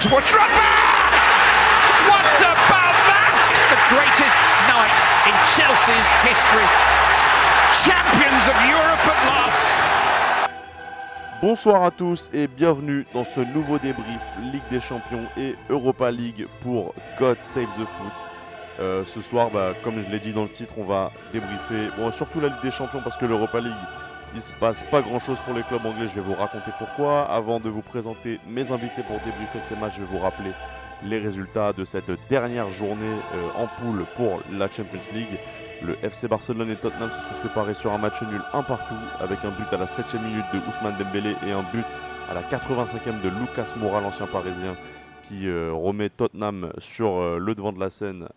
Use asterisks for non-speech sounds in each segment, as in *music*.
towards Drogba! What about that? It's the greatest night in Chelsea's history. Champions of Europe at last. Bonsoir à tous et bienvenue dans ce nouveau débrief Ligue des Champions et Europa League pour God Save the Foot. Euh, ce soir, bah, comme je l'ai dit dans le titre, on va débriefer bon, surtout la Ligue des Champions parce que l'Europa League, il se passe pas grand chose pour les clubs anglais. Je vais vous raconter pourquoi. Avant de vous présenter mes invités pour débriefer ces matchs, je vais vous rappeler les résultats de cette dernière journée euh, en poule pour la Champions League. Le FC Barcelone et Tottenham se sont séparés sur un match nul un partout avec un but à la 7ème minute de Ousmane Dembélé et un but à la 85e de Lucas Moura, l'ancien parisien, qui euh, remet Tottenham sur euh, le devant de la scène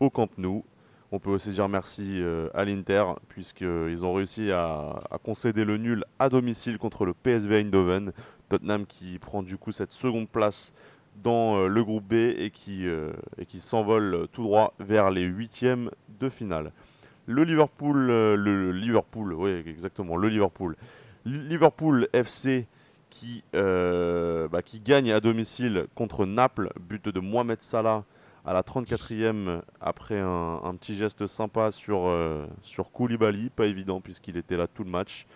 au Camp Nou. On peut aussi dire merci euh, à l'Inter puisqu'ils ont réussi à, concéder le nul à domicile contre le PSV Eindhoven. Tottenham qui prend du coup cette seconde place dans euh, le groupe B et qui, euh, et qui s'envole tout droit vers les huitièmes de finale. Le Liverpool, le Liverpool, oui exactement, le Liverpool. Liverpool FC bah, qui gagne à domicile contre Naples, but de Mohamed Salah à la 34e après un, petit geste sympa sur, euh, sur Koulibaly, pas évident puisqu'il était là tout le match.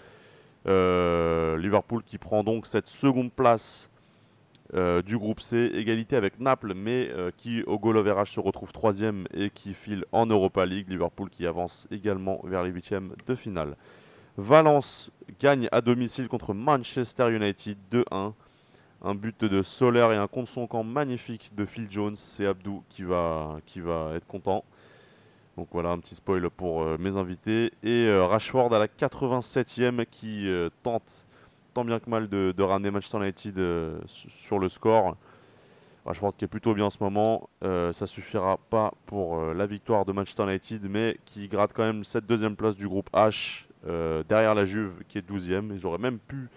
Euh, Liverpool qui prend donc cette seconde place euh, du groupe C, égalité avec Naples, mais qui au goal average se retrouve troisième et qui file en Europa League. Liverpool qui avance également vers les huitièmes de finale. Valence gagne à domicile contre Manchester United 2-1. Un but de Soler et un contre son camp magnifique de Phil Jones. C'est Abdou qui va, qui va être content. Donc voilà un petit spoil pour euh, mes invités. Et euh, Rashford à la 87e qui euh, tente tant bien que mal de, de ramener Manchester United su- sur le score. Rashford qui est plutôt bien en ce moment. Ça suffira pas pour la victoire de Manchester United, mais qui gratte quand même cette deuxième place du groupe H derrière la Juve qui est 12e. Ils auraient même pu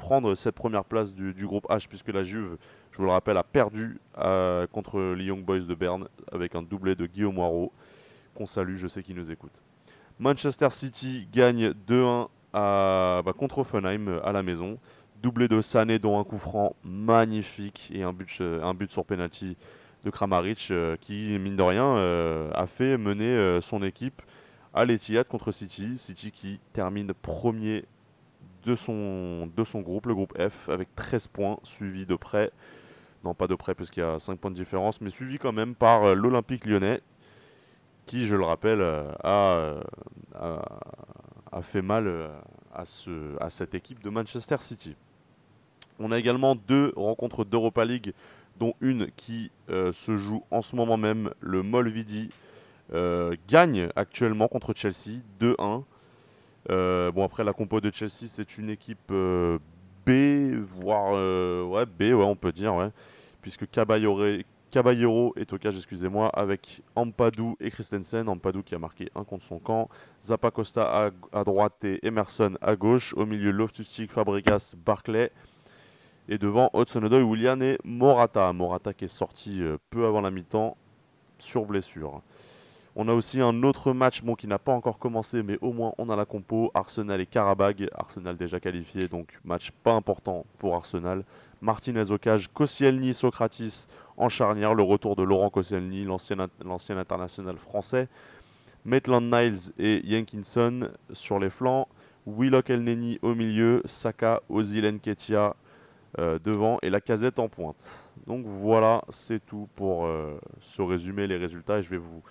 prendre cette première place du, groupe H puisque la Juve, je vous le rappelle, a perdu euh, contre les Young Boys de Berne avec un doublé de Guillaume Moirot qu'on salue, je sais qu'il nous écoute. Manchester City gagne 2-1 à- bah, contre Offenheim euh, à la maison. Doublé de Sané dont un coup franc magnifique et un but, euh, sur penalty de Kramaric qui, mine de rien, a fait mener son équipe à l'Etihad contre City. City qui termine premier de son, groupe, le groupe F, avec 13 points, suivi de près, non pas de près parce qu'il y a 5 points de différence, mais suivi quand même par euh, l'Olympique lyonnais qui, je le rappelle, euh, a, euh, a- a fait mal à, ce, à cette équipe de Manchester City. On a également deux rencontres d'Europa League, dont une qui se joue en ce moment même. Le Molvidi gagne actuellement contre Chelsea 2-1. Euh, bon, après, la compo de Chelsea, c'est une équipe euh, B, voire euh, ouais, B, ouais, on peut dire, puisque Caballero, Caballero est au cage, excusez-moi, avec Ampadou et Christensen. Ampadou qui a marqué un contre son camp. Zappa Costa à, droite et Emerson à gauche. Au milieu, Loftus-Cheek, Fabregas, Barclay. Et devant, Hudson-Odoi, Willian et Morata. Morata qui est sorti peu avant la mi-temps sur blessure. On a aussi un autre match bon, qui n'a pas encore commencé, mais au moins on a la compo. Arsenal et Karabag. Arsenal déjà qualifié, donc match pas important pour Arsenal. Martinez au cage, Koscielny, Socratis en charnière. Le retour de Laurent Koscielny, l'ancien international français. Maitland Niles et Jenkinson sur les flancs. Willock Elneny au milieu. Saka, Ozil Nketia euh, devant et la casette en pointe. Donc voilà, c'est tout pour euh, ce résumé, les résultats. Et je vais vous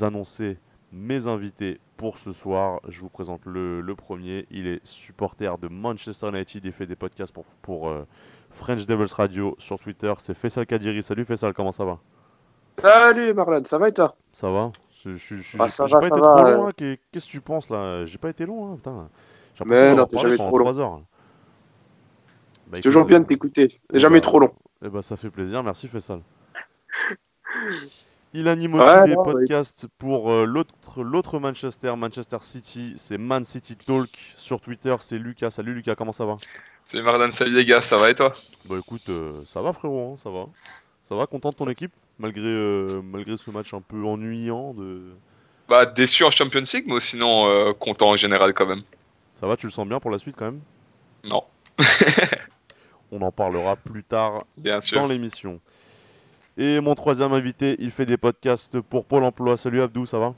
annoncer mes invités pour ce soir. Je vous présente le, le premier. Il est supporter de Manchester United et fait des podcasts pour, pour euh, French Devils Radio sur Twitter. C'est Faisal Kadiri. Salut Faisal, comment ça va? Salut Marlon, ça va et toi? Ça va Je- je- je- Ah, ça J'ai va, pas ça été va, trop long. hein. Qu'est- Qu'est-ce que tu penses là? J'ai pas été long, hein, putain. J'ai Mais non, t'es jamais trop long. heures. Bah, C'est toujours bien euh, de t'écouter. eh C'est jamais bah, trop long. Eh ben, ça fait plaisir, merci Faisal. *laughs* Il anime Ouais, aussi des non, ouais. podcasts pour euh, l'autre l'autre Manchester, Manchester City. C'est Man City Talk sur Twitter. C'est Lucas. Salut Lucas, comment ça va? Salut Mardan, salut les gars, ça va et toi? Bah écoute, euh, ça va frérot, hein, ça va. Ça va, content de ton équipe? Malgré, euh, malgré ce match un peu ennuyant. De... Bah déçu en Champions League, mais sinon euh, content en général quand même. Ça va, tu le sens bien pour la suite quand même? Non. *laughs* on en parlera plus tard Bien sûr. dans l'émission. Et mon troisième invité, il fait des podcasts pour Pôle emploi. Salut Abdou, ça va?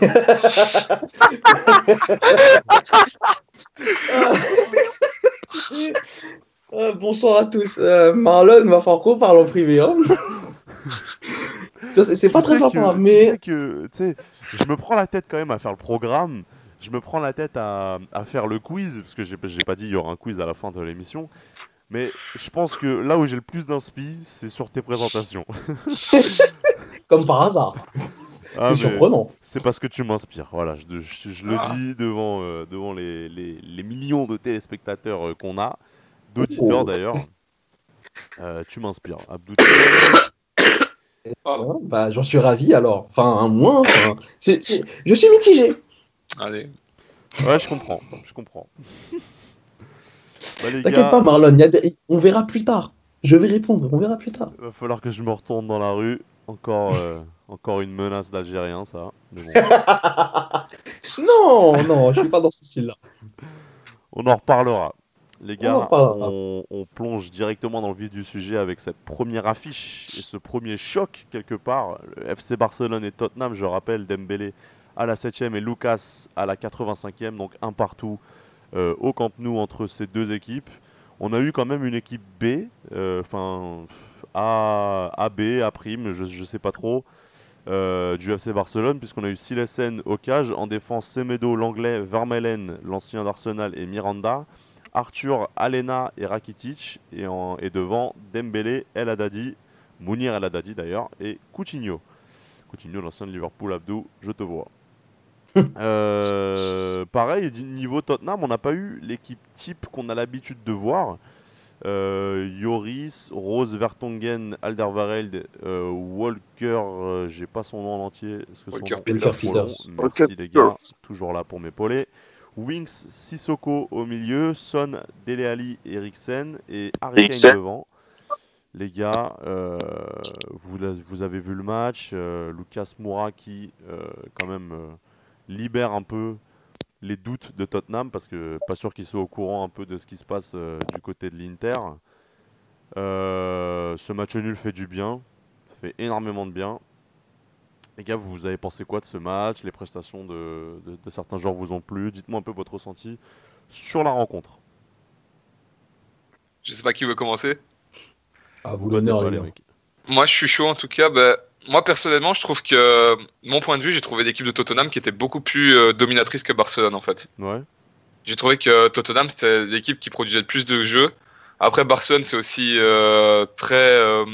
*laughs* Euh, bonsoir à tous. Euh, Marlon va falloir qu'on parle en privé. Hein. C'est pas très sympa, que- mais Tu sais que, tu sais, je me prends la tête quand même à faire le programme. Je me prends la tête à, à faire le quiz, parce que j'ai j'ai pas dit il y aura un quiz à la fin de l'émission. Mais je pense que là où j'ai le plus d'inspi, c'est sur tes présentations. *laughs* comme par hasard. Ah, c'est surprenant. C'est parce que tu m'inspires. Voilà, je, je- je le Ah. dis devant, euh, devant les, les- les millions de téléspectateurs euh, qu'on a, d'auditeurs Oh. d'ailleurs. *laughs* Euh, tu m'inspires, Abdou. Ouais, *coughs* bah, J'en suis ravi alors. Enfin, un moins. enfin, Je suis mitigé. Allez. Ouais, je comprends, je comprends. *laughs* Bah, T'inquiète gars, pas, Marlon. y a des- On verra plus tard. Je vais répondre. On verra plus tard. il va falloir que je me retourne dans la rue. Encore, euh, *laughs* encore une menace d'Algérien, ça. Bon, *laughs* Non, non, je suis pas dans ce style-là. on en reparlera. Les On gars, reparlera. on, on plonge directement dans le vif du sujet avec cette première affiche et ce premier choc quelque part. Le FC Barcelone et Tottenham, je rappelle, Dembélé à la 7ème et Lucas à la 85e, donc un partout euh, au Camp Nou entre ces deux équipes. On a eu quand même une équipe B, euh, enfin A, A, B, A prime, je, je sais pas trop, euh, du FC Barcelone, puisqu'on a eu Silesen au cage, en défense Semedo, l'anglais, Vermeulen, l'ancien d'Arsenal et Miranda. Arthur, Alena et Rakitic. Et devant, Dembélé, El Haddadi, Mounir El Haddadi d'ailleurs, et Coutinho. Coutinho, l'ancien de Liverpool, Abdou, je te vois. *laughs* Euh, pareil, du niveau Tottenham, on n'a pas eu l'équipe type qu'on a l'habitude de voir. Euh, Yoris, Rose Vertonghen, Alderweireld, euh, Walker, euh, j'ai pas son nom en entier. Son Walker Merci Walker les gars, Peters. toujours là pour m'épauler. Wings, Sissoko au milieu, Son, Dele Alli, Eriksen et Harry Kane devant. Les gars, euh, vous, avez vu le match, euh, Lucas Moura qui euh, quand même euh, libère un peu les doutes de Tottenham parce que pas sûr qu'il soit au courant un peu de ce qui se passe euh, du côté de l'Inter. Euh, ce match nul fait du bien, fait énormément de bien. Les gars, vous avez pensé quoi de ce match? Les prestations de, de- de certains joueurs vous ont plu? Dites-moi un peu votre ressenti sur la rencontre. Je sais pas qui veut commencer. À vous l'honneur, les mecs. Moi, je suis chaud en tout cas. bah, moi, personnellement, je trouve que, mon point de vue, j'ai trouvé l'équipe de Tottenham qui était beaucoup plus euh, dominatrice que Barcelone en fait. Ouais. J'ai trouvé que Tottenham, c'était l'équipe qui produisait le plus de jeux. Après, Barcelone, c'est aussi euh, très. euh,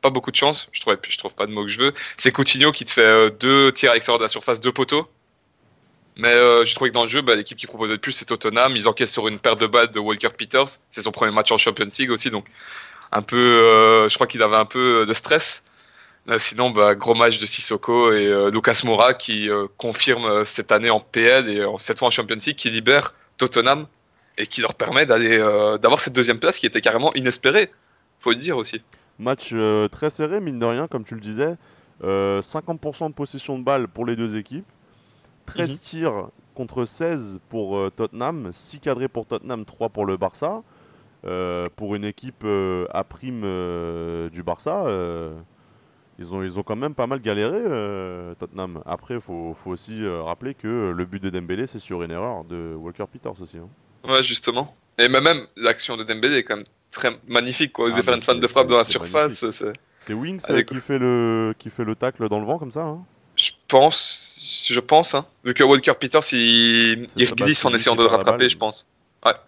pas beaucoup de chance. Je trouve, je trouve pas de mots que je veux. C'est Coutinho qui te fait deux tirs à l'extérieur de la surface, deux poteaux. Mais j'ai trouvé que dans le jeu, bah, l'équipe qui proposait le plus, c'est Tottenham. Ils encaissent sur une paire de balles de Walker Peters. C'est son premier match en Champions League aussi. Donc, un peu. je crois qu'il avait un peu de stress. Euh, sinon, bah, gros match de Sissoko et euh, Lucas Moura qui euh, confirme euh, cette année en PL et euh, cette fois en Champions League, qui libère Tottenham et qui leur permet d'aller euh, d'avoir cette deuxième place qui était carrément inespérée. Faut le dire aussi. Match euh, très serré, mine de rien, comme tu le disais. Euh, 50% de possession de balle pour les deux équipes. 13 Mhm. tirs contre 16 pour euh, Tottenham. 6 cadrés pour Tottenham, 3 pour le Barça. Euh, pour une équipe euh, à prime euh, du Barça, euh, ils, ont, ils ont quand même pas mal galéré, euh, Tottenham. Après, il faut, faut aussi euh, rappeler que le but de Dembélé, c'est sur une erreur de Walker Peters aussi. hein. Ouais, justement. Et même, même l'action de Dembélé est quand même très magnifique. Quoi. Oser Ah, faire une fan de frappe dans la surface, c'est- Wings Allez, euh, qui, fait le, qui fait le tacle dans le vent comme ça hein je pense, je pense, hein. vu que Walker Peters il, il bah, glisse en essayant de le rattraper, balle. je pense.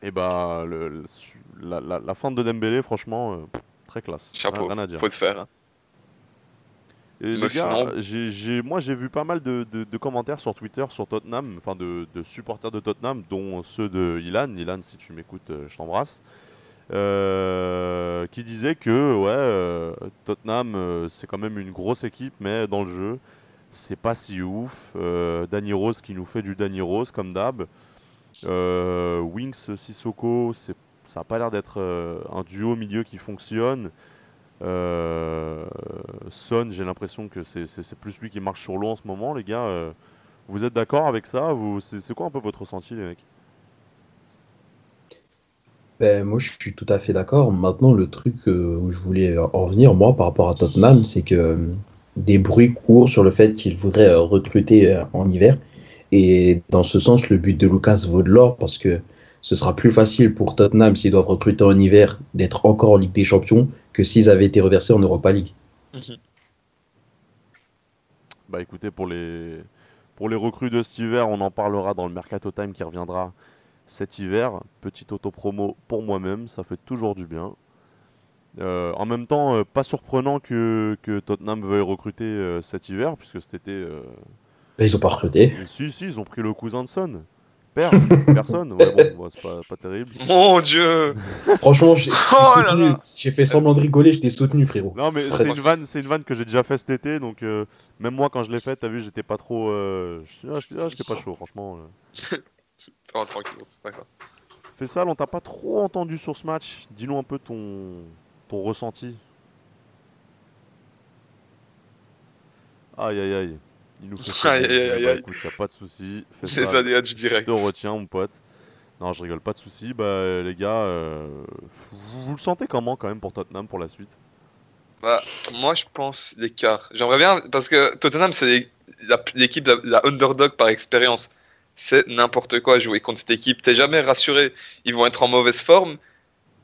Et bah, le, le- su- la, la, la fin de Dembélé, franchement, euh, très classe. Chapeau, Rien à dire. faut le faire. Et les gars, j'ai, j'ai- moi j'ai vu pas mal de, de- de commentaires sur Twitter sur Tottenham, enfin de, de supporters de Tottenham, dont ceux de Ilan. Ilan, si tu m'écoutes, euh, je t'embrasse. Euh, qui disaient que ouais, euh, Tottenham euh, c'est quand même une grosse équipe, mais dans le jeu c'est pas si ouf. Danny Rose qui nous fait du Danny Rose comme d'hab. Wings Sissoko, c'est, ça a pas l'air d'être un duo au milieu qui fonctionne. Euh, Son, j'ai l'impression que c'est, plus lui qui marche sur l'eau en ce moment, les gars. euh, vous êtes d'accord avec ça? C'est, quoi un peu votre ressenti, les mecs? Ben, moi, je suis tout à fait d'accord. Maintenant, le truc euh, où je voulais en venir, moi, par rapport à Tottenham, c'est que des bruits courent sur le fait qu'il voudrait recruter en hiver. Et dans ce sens, le but de Lucas vaut de l'or parce que ce sera plus facile pour Tottenham s'ils doivent recruter en hiver d'être encore en Ligue des Champions que s'ils avaient été reversés en Europa League. Bah écoutez, pour les, pour les recrues de cet hiver, on en parlera dans le Mercato Time qui reviendra cet hiver. Petite auto-promo pour moi-même, ça fait toujours du bien. Euh, en même temps, euh, pas surprenant que, que Tottenham veuille recruter euh, cet hiver, puisque cet été... euh, Ben, ils ont pas recruté. si, si, ils ont pris le cousin de Son. Père, *laughs* personne. Ouais, bon, c'est pas, pas terrible. Mon dieu Franchement, j'ai *laughs* Oh fait semblant de rigoler, je t'ai soutenu, frérot. Non, mais c'est une vanne, c'est une vanne que j'ai déjà fait cet été, donc euh, même moi quand je l'ai faite, t'as vu, j'étais pas trop, euh, je- ah, j'étais ah, j'étais pas chaud, franchement. euh. *laughs* Ça va, tranquille, c'est pas grave. Fessal, on t'a pas trop entendu sur ce match? Dis-nous un peu ton, ton ressenti. Aïe aïe aïe. Il nous *laughs* fait Aïe, aïe, aïe, Bah, aïe. écoute, y a pas de souci. Les Fessal, aléas du je direct. te retiens, mon pote. Non, je rigole, pas de souci. Bah, les gars, euh, vous, vous le sentez comment quand même pour Tottenham pour la suite? Bah, moi, je pense l'écart. J'aimerais bien, parce que Tottenham, c'est les- la- l'équipe, de la underdog par expérience. C'est n'importe quoi jouer contre cette équipe. T'es jamais rassuré. Ils vont être en mauvaise forme.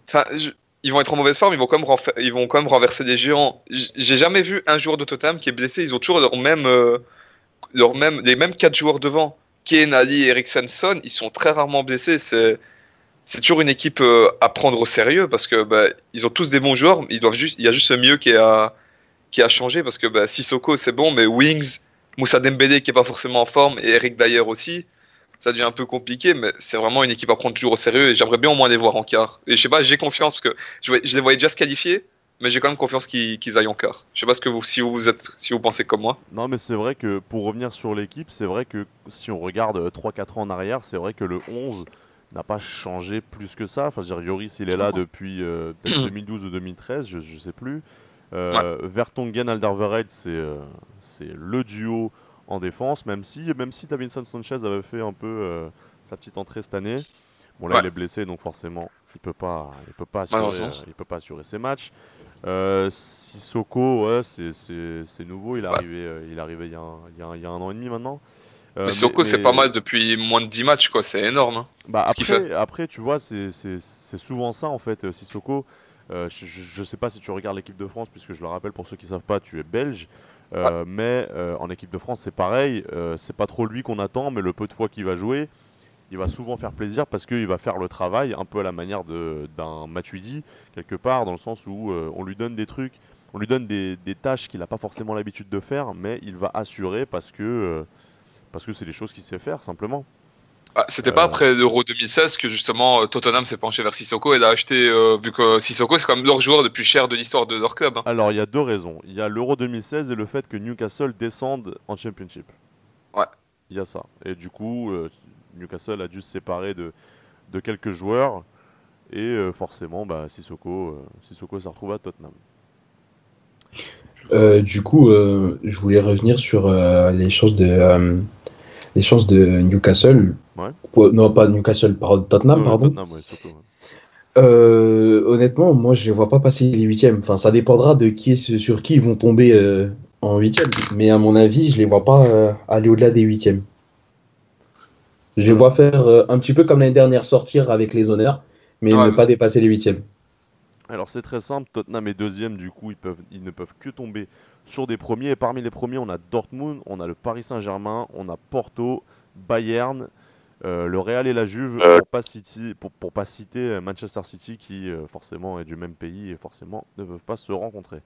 Enfin, je- ils vont être en mauvaise forme. Ils vont quand même, ils vont quand même renverser des géants. J'ai jamais vu un joueur de Tottenham qui est blessé. Ils ont toujours leur même, euh, même, les mêmes quatre joueurs devant. Kane, Ali, Eriksen, Son, ils sont très rarement blessés. C'est toujours une équipe euh, à prendre au sérieux parce que bah, ils ont tous des bons joueurs. Ils doivent juste, il y a juste ce milieu qui a, qui a changé parce que bah, Sissoko c'est bon, mais Wings, Moussa Dembélé qui est pas forcément en forme et Eric Dyer aussi, ça devient un peu compliqué. Mais c'est vraiment une équipe à prendre toujours au sérieux et j'aimerais bien au moins les voir en quart. Et je sais pas, j'ai confiance parce que je, je les voyais déjà se qualifier, mais j'ai quand même confiance qu'ils aillent en quart. Je sais pas ce que vous, si vous êtes, si vous pensez comme moi. Non, mais c'est vrai que pour revenir sur l'équipe, c'est vrai que si on regarde euh, 3-4 ans en arrière, c'est vrai que le 11 n'a pas changé plus que ça. Enfin, je veux dire, Yoris, il est là depuis euh, peut-être *clears throat* 2012 ou 2013, je, je sais plus. Euh, Vertonghen, Alderweireld, c'est euh, c'est le duo en défense, même si, même si Davinson Sanchez avait fait un peu euh, sa petite entrée cette année. Bon, là, Ouais. il est blessé, donc forcément, il peut pas, il peut pas assurer, euh, il peut pas assurer ses matchs. Euh, Sissoko, ouais, c'est- nouveau. Il est Ouais. arrivé, il est arrivé il y, a un, il y a un- il y a un an et demi maintenant. Euh, mais Sissoko c'est pas mal depuis moins de 10 matchs quoi, c'est énorme. hein. Bah ce après, après, tu vois, c'est souvent ça en fait, euh, Sissoko. Euh, je, je, sais pas si tu regardes l'équipe de France, puisque je le rappelle pour ceux qui savent pas, tu es belge. Euh, Mais euh, en équipe de France, c'est pareil. c'est pas trop lui qu'on attend, mais le peu de fois qu'il va jouer, il va souvent faire plaisir parce qu'il va faire le travail un peu à la manière d'un Matuidi, quelque part, dans le sens où euh, on lui donne des trucs, on lui donne des, des tâches qu'il n'a pas forcément l'habitude de faire, mais il va assurer parce que euh, parce que c'est des choses qu'il sait faire simplement. Ah, C'était pas Euh. après l'Euro 2016 que justement Tottenham s'est penché vers Sissoko et l'a acheté, euh, vu que Sissoko c'est quand même leur joueur le plus cher de l'histoire de leur club. hein. Alors, il y a deux raisons. Il y a l'Euro 2016 et le fait que Newcastle descende en Championship. Ouais. Il y a ça. Et du coup, euh, Newcastle a dû se séparer de, de quelques joueurs. Et euh, forcément, bah, Sissoko, euh, Sissoko se retrouve à Tottenham. Euh, du coup, euh, je voulais revenir sur euh, les chances de les chances de Newcastle. Ouais. Non, pas Newcastle, pardon, Tottenham, pardon. Tottenham, ouais, surtout, ouais. Honnêtement, moi, je les vois pas passer les huitièmes. Enfin, ça dépendra de qui est- sur qui ils vont tomber en huitième. Mais à mon avis, je les vois pas aller au-delà des huitièmes. Je les vois faire euh, un petit peu comme l'année dernière, sortir avec les honneurs, mais Ouais, ne pas dépasser les huitièmes. Alors, c'est très simple. Tottenham est deuxième. Du coup, ils, peuvent, ils ne peuvent que tomber sur des premiers. Et parmi les premiers, on a Dortmund, on a le Paris Saint-Germain, on a Porto, Bayern, euh, le Real et la Juve, pour pas citer, pour, pour pas citer euh, Manchester City qui euh, forcément est du même pays et forcément ne peuvent pas se rencontrer.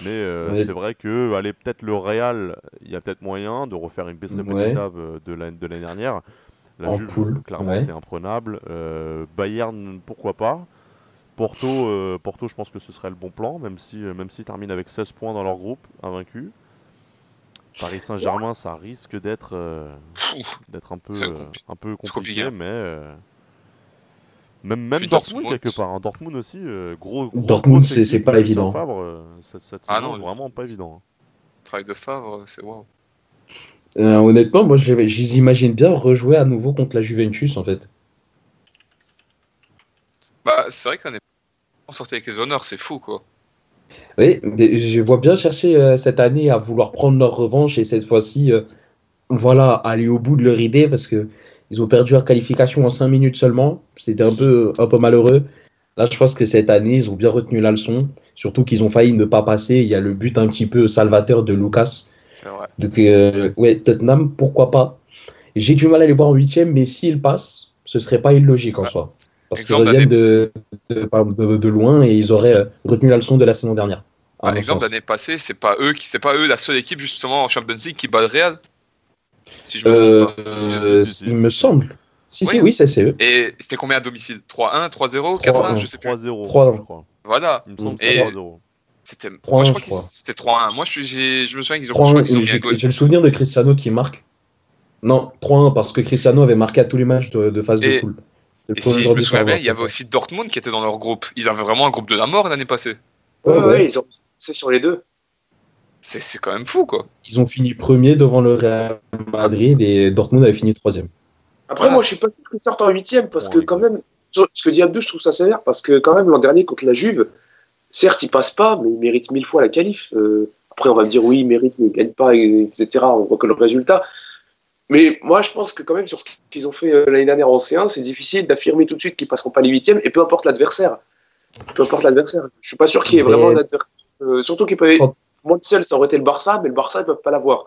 Mais euh, Ouais. c'est vrai que allez peut-être le Real, il y a peut-être moyen de refaire une baisse Ouais. répétitive euh, de l'année de l'année dernière. La En Juve, poule, clairement, ouais. c'est imprenable. Euh, Bayern, pourquoi pas. Porto, euh, Porto, je pense que ce serait le bon plan, même si euh, même s'ils terminent avec 16 points dans leur groupe, invaincus. Paris Saint-Germain, ça risque d'être euh, un peu euh, un peu compliqué, compliqué. mais euh, même Dortmund, Dortmund. quelque part. hein. Dortmund aussi, euh, gros, gros Dortmund, c'est- pas évident. Favre, euh, Ah saison, non, vraiment pas évident. hein. travail de Favre, c'est waouh. Euh, honnêtement, moi, je les imagine bien rejouer à nouveau contre la Juventus, en fait. Bah, c'est vrai que l'année on sortait avec les honneurs, c'est fou quoi. Oui, je vois bien chercher euh, cette année à vouloir prendre leur revanche et cette fois-ci, euh, voilà, aller au bout de leur idée parce que ils ont perdu leur qualification en 5 minutes seulement. C'était un peu, un peu malheureux. Là, je pense que cette année, ils ont bien retenu la leçon. Surtout qu'ils ont failli ne pas passer. Il y a le but un petit peu salvateur de Lucas. Vrai. Donc, euh, ouais, Tottenham, pourquoi pas J'ai du mal à les voir en huitième, mais s'ils passent, ce serait pas illogique en Ouais. soi. Parce qu'ils reviennent de, de, de- de loin et ils auraient euh, retenu la leçon de la saison dernière. Par exemple, l'année passée, c'est pas eux qui, c'est pas eux la seule équipe justement en Champions League qui bat le Real. Si je me Euh, trompe euh, il me semble. Si, Oui. si, oui, c'est eux. Et c'était combien à domicile? 3-1, 3-0, 4-1, 3-1, je sais plus. 3-0, 3-1. je crois. Voilà. Il me semble que Et- c'est 3-0. C'était. 3-1, Moi, je crois je que crois. c'était 3-1. Moi, je, suis- j'ai- je me souviens qu'ils ont, je 3-1, crois qu'ils ont et mis un J'ai le souvenir de Cristiano qui marque. Non, 3-1 parce que Cristiano avait marqué à tous les matchs de, de phase Et- de poule. Le Et si je me souviens bien, il y avait aussi Dortmund qui était dans leur groupe. Ils avaient vraiment un groupe de la mort l'année passée. Ouais, Ouais, ouais. ouais, ils ont c'est sur les deux. C'est c'est quand même fou, quoi. Ils ont fini premier devant le Real Madrid et Dortmund avait fini troisième. Après, moi, je suis pas sûr qu'ils sortent en huitième parce que quand même, sur- ce que dit Abdou, je trouve ça sévère parce que quand même l'an dernier contre la Juve, certes, ils passent pas, mais ils méritent mille fois la qualif. Euh, après, on va me dire oui, ils méritent, mais ils gagnent pas, et- etc. On voit que le résultat. Mais moi, je pense que quand même sur ce qu'ils ont fait euh, l'année dernière en C1, c'est difficile d'affirmer tout de suite qu'ils passeront pas les huitièmes et peu importe l'adversaire. Peu importe l'adversaire. Je suis pas sûr qu'il y ait Mais- vraiment un adversaire. Euh, surtout qu'ils peuvent. Moi, seul, ça aurait été le Barça, mais le Barça, ils peuvent pas l'avoir.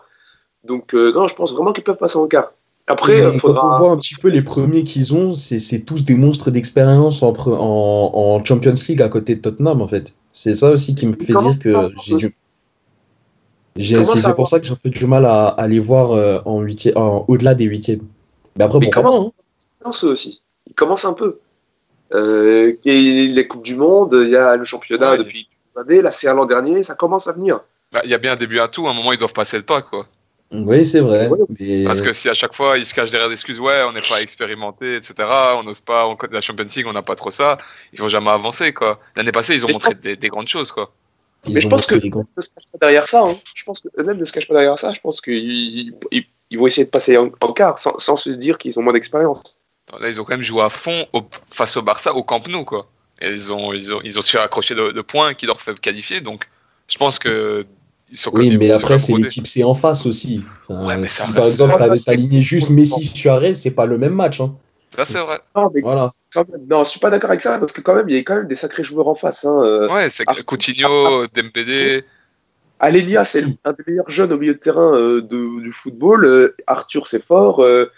Donc, euh, non, je pense vraiment qu'ils peuvent passer en quart. Après, Et euh, Quand on faudra. voit un petit peu les premiers qu'ils ont, c'est tous des monstres d'expérience en, en, en Champions League à côté de Tottenham en fait. C'est ça aussi qui me fait dire que j'ai du... C'est pour ça que j'ai un peu du mal à, à les voir euh, en en- au-delà des huitièmes. Mais après, pourquoi comment- hein. aussi? Il commence un peu. Euh, il y a les Coupes du Monde, il y a le championnat Ouais. depuis années, là c'est l'an dernier, ça commence à venir. Bah, Il y a bien un début à tout. À un moment, ils doivent passer le pas, quoi. Oui, c'est vrai. Mais... Parce que si à chaque fois, ils se cachent derrière des excuses, ouais, on n'est pas expérimenté, etc., on n'ose pas, on, la Champions League, on n'a pas trop ça, ils vont jamais avancer, quoi. L'année passée, ils ont Mais montré des, des grandes choses, quoi. ils mais je pense que- Ne se cache pas derrière ça, hein. je pense que eux-mêmes ne se cachent pas derrière ça, je pense qu'ils ils, ils vont essayer de passer en, en quart sans, sans se dire qu'ils ont moins d'expérience. Là, ils ont quand même joué à fond au- face au Barça, au Camp Nou, quoi. Et ils ont, ils ont, ils ont su accrocher de, de points qui leur fait qualifier, donc je pense que ils sont quand Oui, mais après, c'est l'équipe C en face aussi. Enfin, Ouais, mais si par exemple, t'avais aligné juste Messi, Suarez, c'est pas le même match. Hein. Ça, c'est vrai. Non, mais Voilà. quand même, non, je suis pas d'accord avec ça parce que quand même, il y a quand même des sacrés joueurs en face. Hein. Euh, Ouais, c'est Coutinho, Dembélé. Alenia, c'est un des meilleurs jeunes au milieu de terrain euh, de- du football. Euh, Arthur, c'est fort. Euh,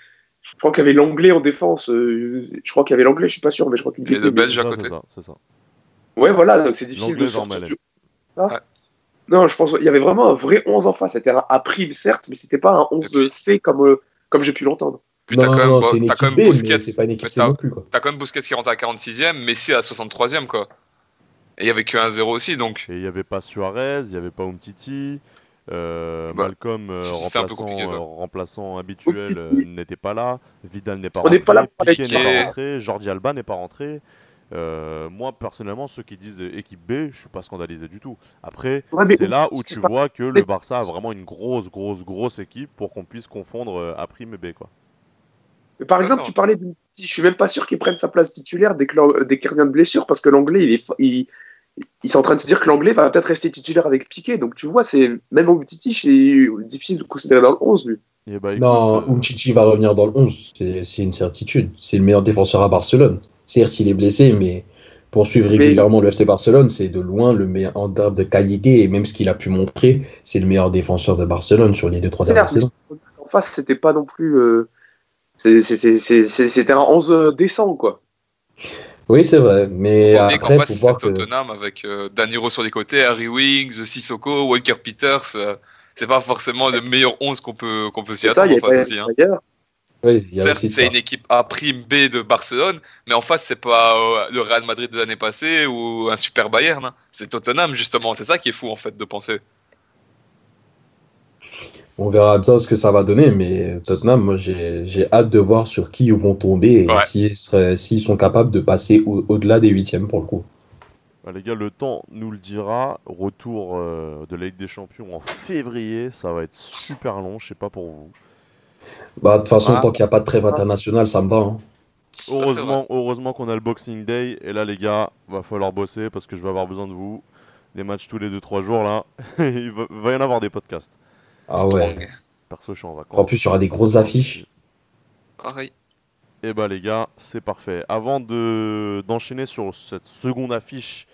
je crois qu'il y avait l'anglais en défense. euh, je crois qu'il y avait l'anglais, je suis pas sûr, mais je crois qu'il Et le était- Belge à côté. c'est ça, c'est ça. Ouais, voilà, donc c'est difficile de sortir. Du- Ouais. Non, je pense qu'il y avait vraiment un vrai 11 en face. C'était un A prime, certes, mais c'était pas un 11C comme, euh, comme j'ai pu l'entendre. Puis t'as non, quand même, quand même Busquets. C. T'as quand même Busquets qui rentre à 46e, Messi à 63e, quoi. Et il y avait que 1-0 aussi, donc. Et il n'y avait pas Suarez, il n'y avait pas Umtiti. Euh, Bah, Malcolm, euh, remplaçant, euh, remplaçant habituel, euh, n'était pas là. Vidal n'est pas On rentré. pas là Piqué n'est pas rentré. Jordi Alba n'est pas rentré. Euh, moi, personnellement, ceux qui disent équipe B, je suis pas scandalisé du tout. Après, Ouais, c'est là où tu pas- vois que le Barça a vraiment une grosse, grosse, grosse équipe pour qu'on puisse confondre A' et B. Quoi. Mais par exemple, tu parlais de. Je suis même pas sûr qu'il prenne sa place titulaire dès qu'il revient de blessure, parce que l'anglais, il est. Il, ils sont en train de se dire que l'anglais va peut-être rester titulaire avec Piqué. Donc tu vois, c'est même au Titi, c'est difficile de le considérer dans le 11, lui. Et bah, écoute, Non, euh, Umtiti va revenir dans le 11, c'est une certitude. C'est le meilleur défenseur à Barcelone. Certes, il est blessé, mais pour suivre Mais- régulièrement le FC Barcelone, c'est de loin le meilleur en termes de qualité et même ce qu'il a pu montrer, c'est le meilleur défenseur de Barcelone sur les deux trois dernières saisons. en face, c'était pas non plus. euh, C'était un 11 décent, quoi. Oui, c'est vrai, mais qu'en après, face, faut c'est voir que Tottenham avec euh, Danilo sur les côtés, Harry Wings, Sissoko, Walker Peters. euh, c'est pas forcément le meilleur 11 qu'on peut, qu'on peut s'y attendre en face aussi. hein. d'ailleurs. oui, il y a Certes, c'est une équipe A prime B de Barcelone, mais en face, c'est pas euh, le Real Madrid de l'année passée ou un super Bayern. hein. C'est Tottenham, justement. C'est ça qui est fou, en fait, de penser. On verra bien ce que ça va donner, mais Tottenham, moi j'ai j'ai hâte de voir sur qui ils vont tomber et s'ils seraient- s'ils sont capables de passer au- au-delà des huitièmes pour le coup. bah, les gars, le temps nous le dira. Retour euh, de la Ligue des Champions en février, ça va être super long, je sais pas pour vous. Bah, de toute façon, Ah. tant qu'il n'y a pas de trêve internationale, ça me va. hein. heureusement, heureusement qu'on a le Boxing Day. Et là, les gars, va falloir bosser parce que je vais avoir besoin de vous. Des matchs tous les 2-3 jours là. *laughs* il va, va y en avoir des podcasts. Ah ouais. Perso, je suis en vacances. En plus, il y aura des grosses affiches. Pareil. Et bah les gars, c'est parfait. Avant de d'enchaîner sur cette seconde affiche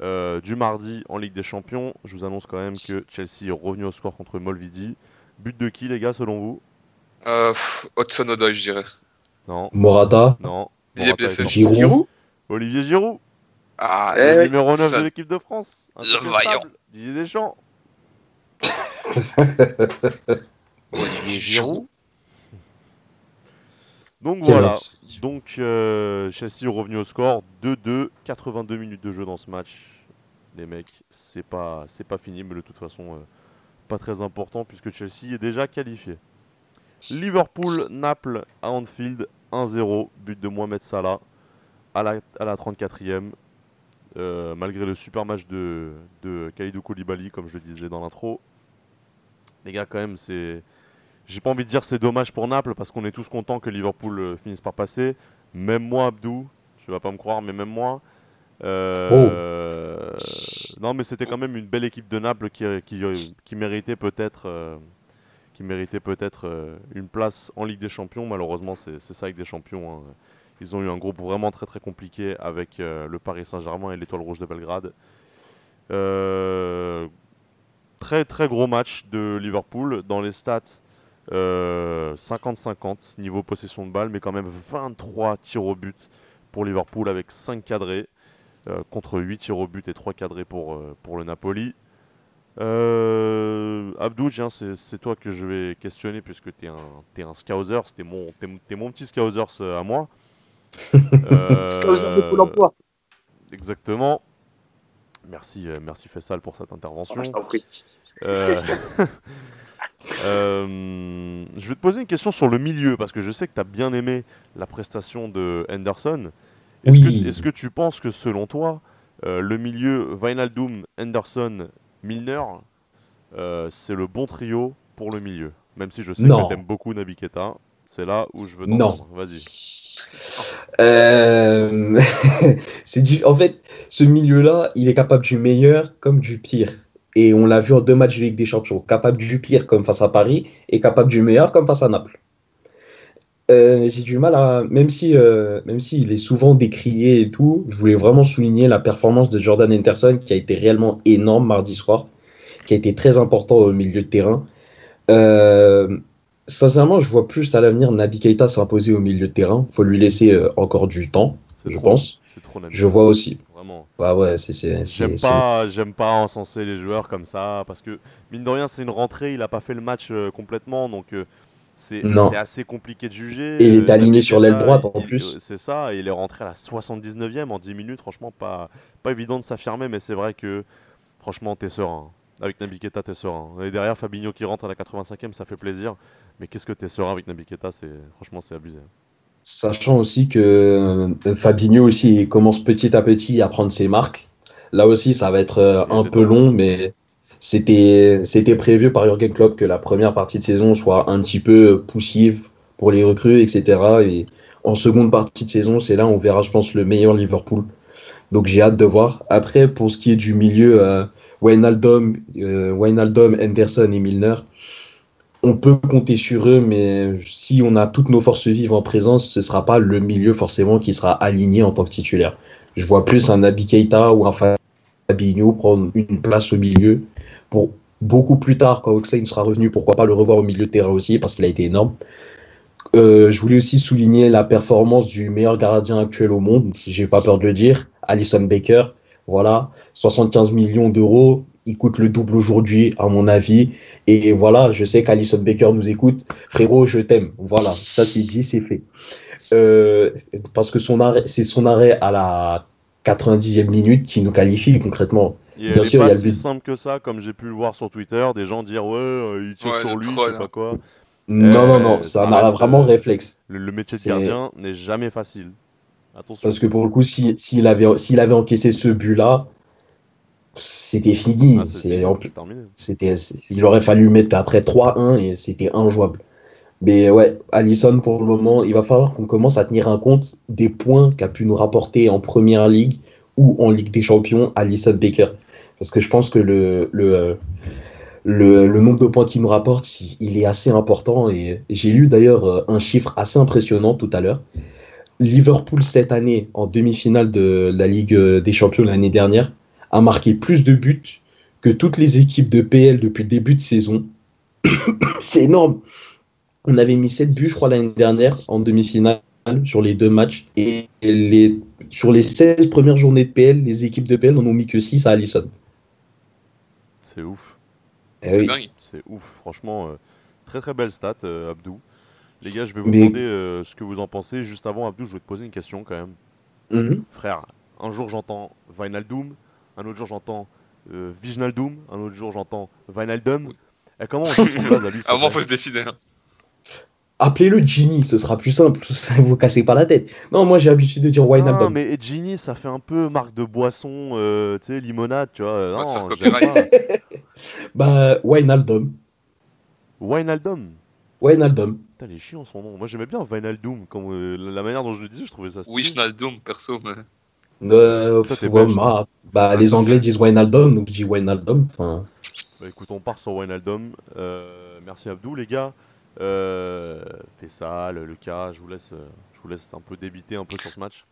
euh, du mardi en Ligue des Champions, je vous annonce quand même que Chelsea est revenu au score contre Molvidi. But de qui les gars selon vous? Euh, Hudson Odoi, je dirais. Non, Morata, non. Morata Giroud. Giroud? Olivier Giroud, Ah, Eh le numéro 9 ça- de l'équipe de France. Vaillant. Incontestable. Didier Deschamps. *laughs* Olivier Giroud. Donc Quel voilà. Donc euh, Chelsea est revenu au score 2-2, 82 minutes de jeu dans ce match. Les mecs, c'est pas c'est pas fini, mais de toute façon euh, pas très important puisque Chelsea est déjà qualifié. Liverpool Naples à Anfield 1-0, but de Mohamed Salah à la, à la 34e. euh, malgré le super match de, de Kalidou Koulibaly, comme je le disais dans l'intro. Les gars, quand même, c'est. J'ai pas envie de dire c'est dommage pour Naples parce qu'on est tous contents que Liverpool euh, finisse par passer. Même moi, Abdou, tu vas pas me croire, mais même moi. euh, Non, mais c'était quand même une belle équipe de Naples qui, qui, euh, qui méritait peut-être euh, qui méritait peut-être euh, une place en Ligue des Champions. Malheureusement, c'est ça avec des champions. hein. Ils ont eu un groupe vraiment très très compliqué avec le Paris Saint-Germain et l'Étoile Rouge de Belgrade. Euh, très très gros match de Liverpool. Dans les stats, euh, 50-50 niveau possession de balle, mais quand même 23 tirs au but pour Liverpool avec 5 cadrés euh, contre 8 tirs au but et 3 cadrés pour, euh, pour le Napoli. Euh, Abdou, tiens, c'est toi que je vais questionner puisque tu es un, t'es un scouser, c'était mon, petit scouser euh, à moi. *laughs* Euh. Exactement. Merci, euh, merci Fessal pour cette intervention. Ah, je t'en prie. Euh, *laughs* euh, je vais te poser une question sur le milieu, parce que je sais que tu as bien aimé la prestation de Henderson. Est-ce Oui. que, est-ce que tu penses que selon toi, euh, le milieu Wijnaldum, Henderson, Milner, euh, c'est le bon trio pour le milieu? Même si je sais Non. que tu aimes beaucoup Naby Keita, c'est là où je veux Non. t'entendre. Vas-y. Euh. *laughs* En fait, ce milieu-là, il est capable du meilleur comme du pire. Et on l'a vu en deux matchs de Ligue des Champions. Capable du pire comme face à Paris et capable du meilleur comme face à Naples. Euh, J'ai du mal à. Même si, euh, s'il est souvent décrié et tout, je voulais vraiment souligner la performance de Jordan Henderson qui a été réellement énorme mardi soir, qui a été très important au milieu de terrain. Euh, sincèrement, je vois plus à l'avenir Naby Keita s'imposer au milieu de terrain. faut lui laisser euh, encore du temps, je trop, pense. Trop. Je vois aussi. Vraiment. Ouais, ouais, c'est. c'est- J'aime pas, j'aime pas encenser les joueurs comme ça parce que mine de rien c'est une rentrée, il a pas fait le match euh, complètement donc euh, c'est assez compliqué de juger. Et il est aligné sur l'aile droite, en il- plus. C'est ça, et il est rentré à la 79e en 10 minutes, franchement pas pas évident de s'affirmer mais c'est vrai que franchement t'es serein. Avec Naby Keita t'es serein. Et derrière Fabinho qui rentre à la 85e ça fait plaisir mais qu'est-ce que t'es serein avec Naby Keita c'est franchement c'est abusé. Sachant aussi que euh, Fabinho aussi il commence petit à petit à prendre ses marques. Là aussi, ça va être euh, un peu long, mais c'était c'était prévu par Jürgen Klopp que la première partie de saison soit un petit peu poussive pour les recrues, etc. Et en seconde partie de saison, c'est là où on verra, je pense, le meilleur Liverpool. Donc j'ai hâte de voir. Après, pour ce qui est du milieu, euh, Wijnaldum, euh, Wijnaldum, Henderson et Milner, on peut compter sur eux, mais si on a toutes nos forces vives en présence, ce sera pas le milieu forcément qui sera aligné en tant que titulaire. Je vois plus un Naby Keita ou un Fabinho prendre une place au milieu pour beaucoup plus tard, quand Oxlade sera revenu, pourquoi pas le revoir au milieu de terrain aussi, parce qu'il a été énorme. Euh, je voulais aussi souligner la performance du meilleur gardien actuel au monde, j'ai pas peur de le dire, Alison Baker. Voilà, 75 millions d'euros, il coûte le double aujourd'hui, à mon avis. Et voilà, je sais qu'Alison Baker nous écoute. Frérot, je t'aime. Voilà, ça c'est dit, c'est fait. Euh, parce que son arrêt, c'est son arrêt à la 90e minute qui nous qualifie concrètement. Et Bien sûr, il y pas a le si but. simple que ça, comme j'ai pu le voir sur Twitter, des gens dire ouais, euh, il tire Ouais, sur lui, troll, je sais pas hein. quoi. Non, non, non, Euh, ça ça n'a vraiment euh, réflexe. Le, le métier de gardien n'est jamais facile. Attention. Parce que pour le coup, si- s'il avait, s'il avait encaissé ce but-là, c'était fini. Ah, c'était, il aurait fallu mettre après 3-1 et c'était injouable. Mais ouais, Allison, pour le moment, il va falloir qu'on commence à tenir un compte des points qu'a pu nous rapporter en Première Ligue ou en Ligue des Champions Allison Baker. Parce que je pense que le, le, le, le nombre de points qu'il nous rapporte, il, il est assez important. Et j'ai lu d'ailleurs euh, un chiffre assez impressionnant tout à l'heure. Liverpool, cette année, en demi-finale de la Ligue des Champions l'année dernière, a marqué plus de buts que toutes les équipes de PL depuis le début de saison. *coughs* C'est énorme. On avait mis 7 buts, je crois, l'année dernière en demi-finale sur les deux matchs. Et les, sur les 16 premières journées de PL, les équipes de PL n'en ont mis que 6 à Allison. C'est ouf. Eh C'est oui. dingue. C'est ouf. Franchement, euh, très très belle stat, euh, Abdou. Les gars, je vais vous Mais- demander euh, ce que vous en pensez. Juste avant, Abdou, je vais te poser une question quand même. Mhm. Frère, un jour j'entends Vinaldoom, un autre jour j'entends euh, Viginaldoom, un autre jour j'entends Vinaldum. Et comment on dit son blaze à lui faut se décider. hein. Appelez-le Genie, ce sera plus simple. *laughs* vous vous cassez pas la tête. Non, moi j'ai l'habitude de dire Non, Wijnaldum. mais Genie, ça fait un peu marque de boisson, euh, tu sais, limonade, tu vois. va se Non, faire j'aime copyright. pas. *laughs* Bah, Wijnaldum. Wijnaldum. Wijnaldum. Putain, il est chiant son nom. Moi j'aimais bien Vinaldoom. Quand, euh, la manière dont je le disais, je trouvais ça stylé. Wishnaldum, perso. Mais... Euh, Toi, ouais, belge, bah, bah, les Anglais disent Wijnaldum, donc je dis Wijnaldum. Enfin, Bah écoute, on part sur Wijnaldum. Euh, merci Abdou, les gars. Euh, Fessal, Lucas, je vous laisse, euh, je vous laisse un peu débiter un peu sur ce match.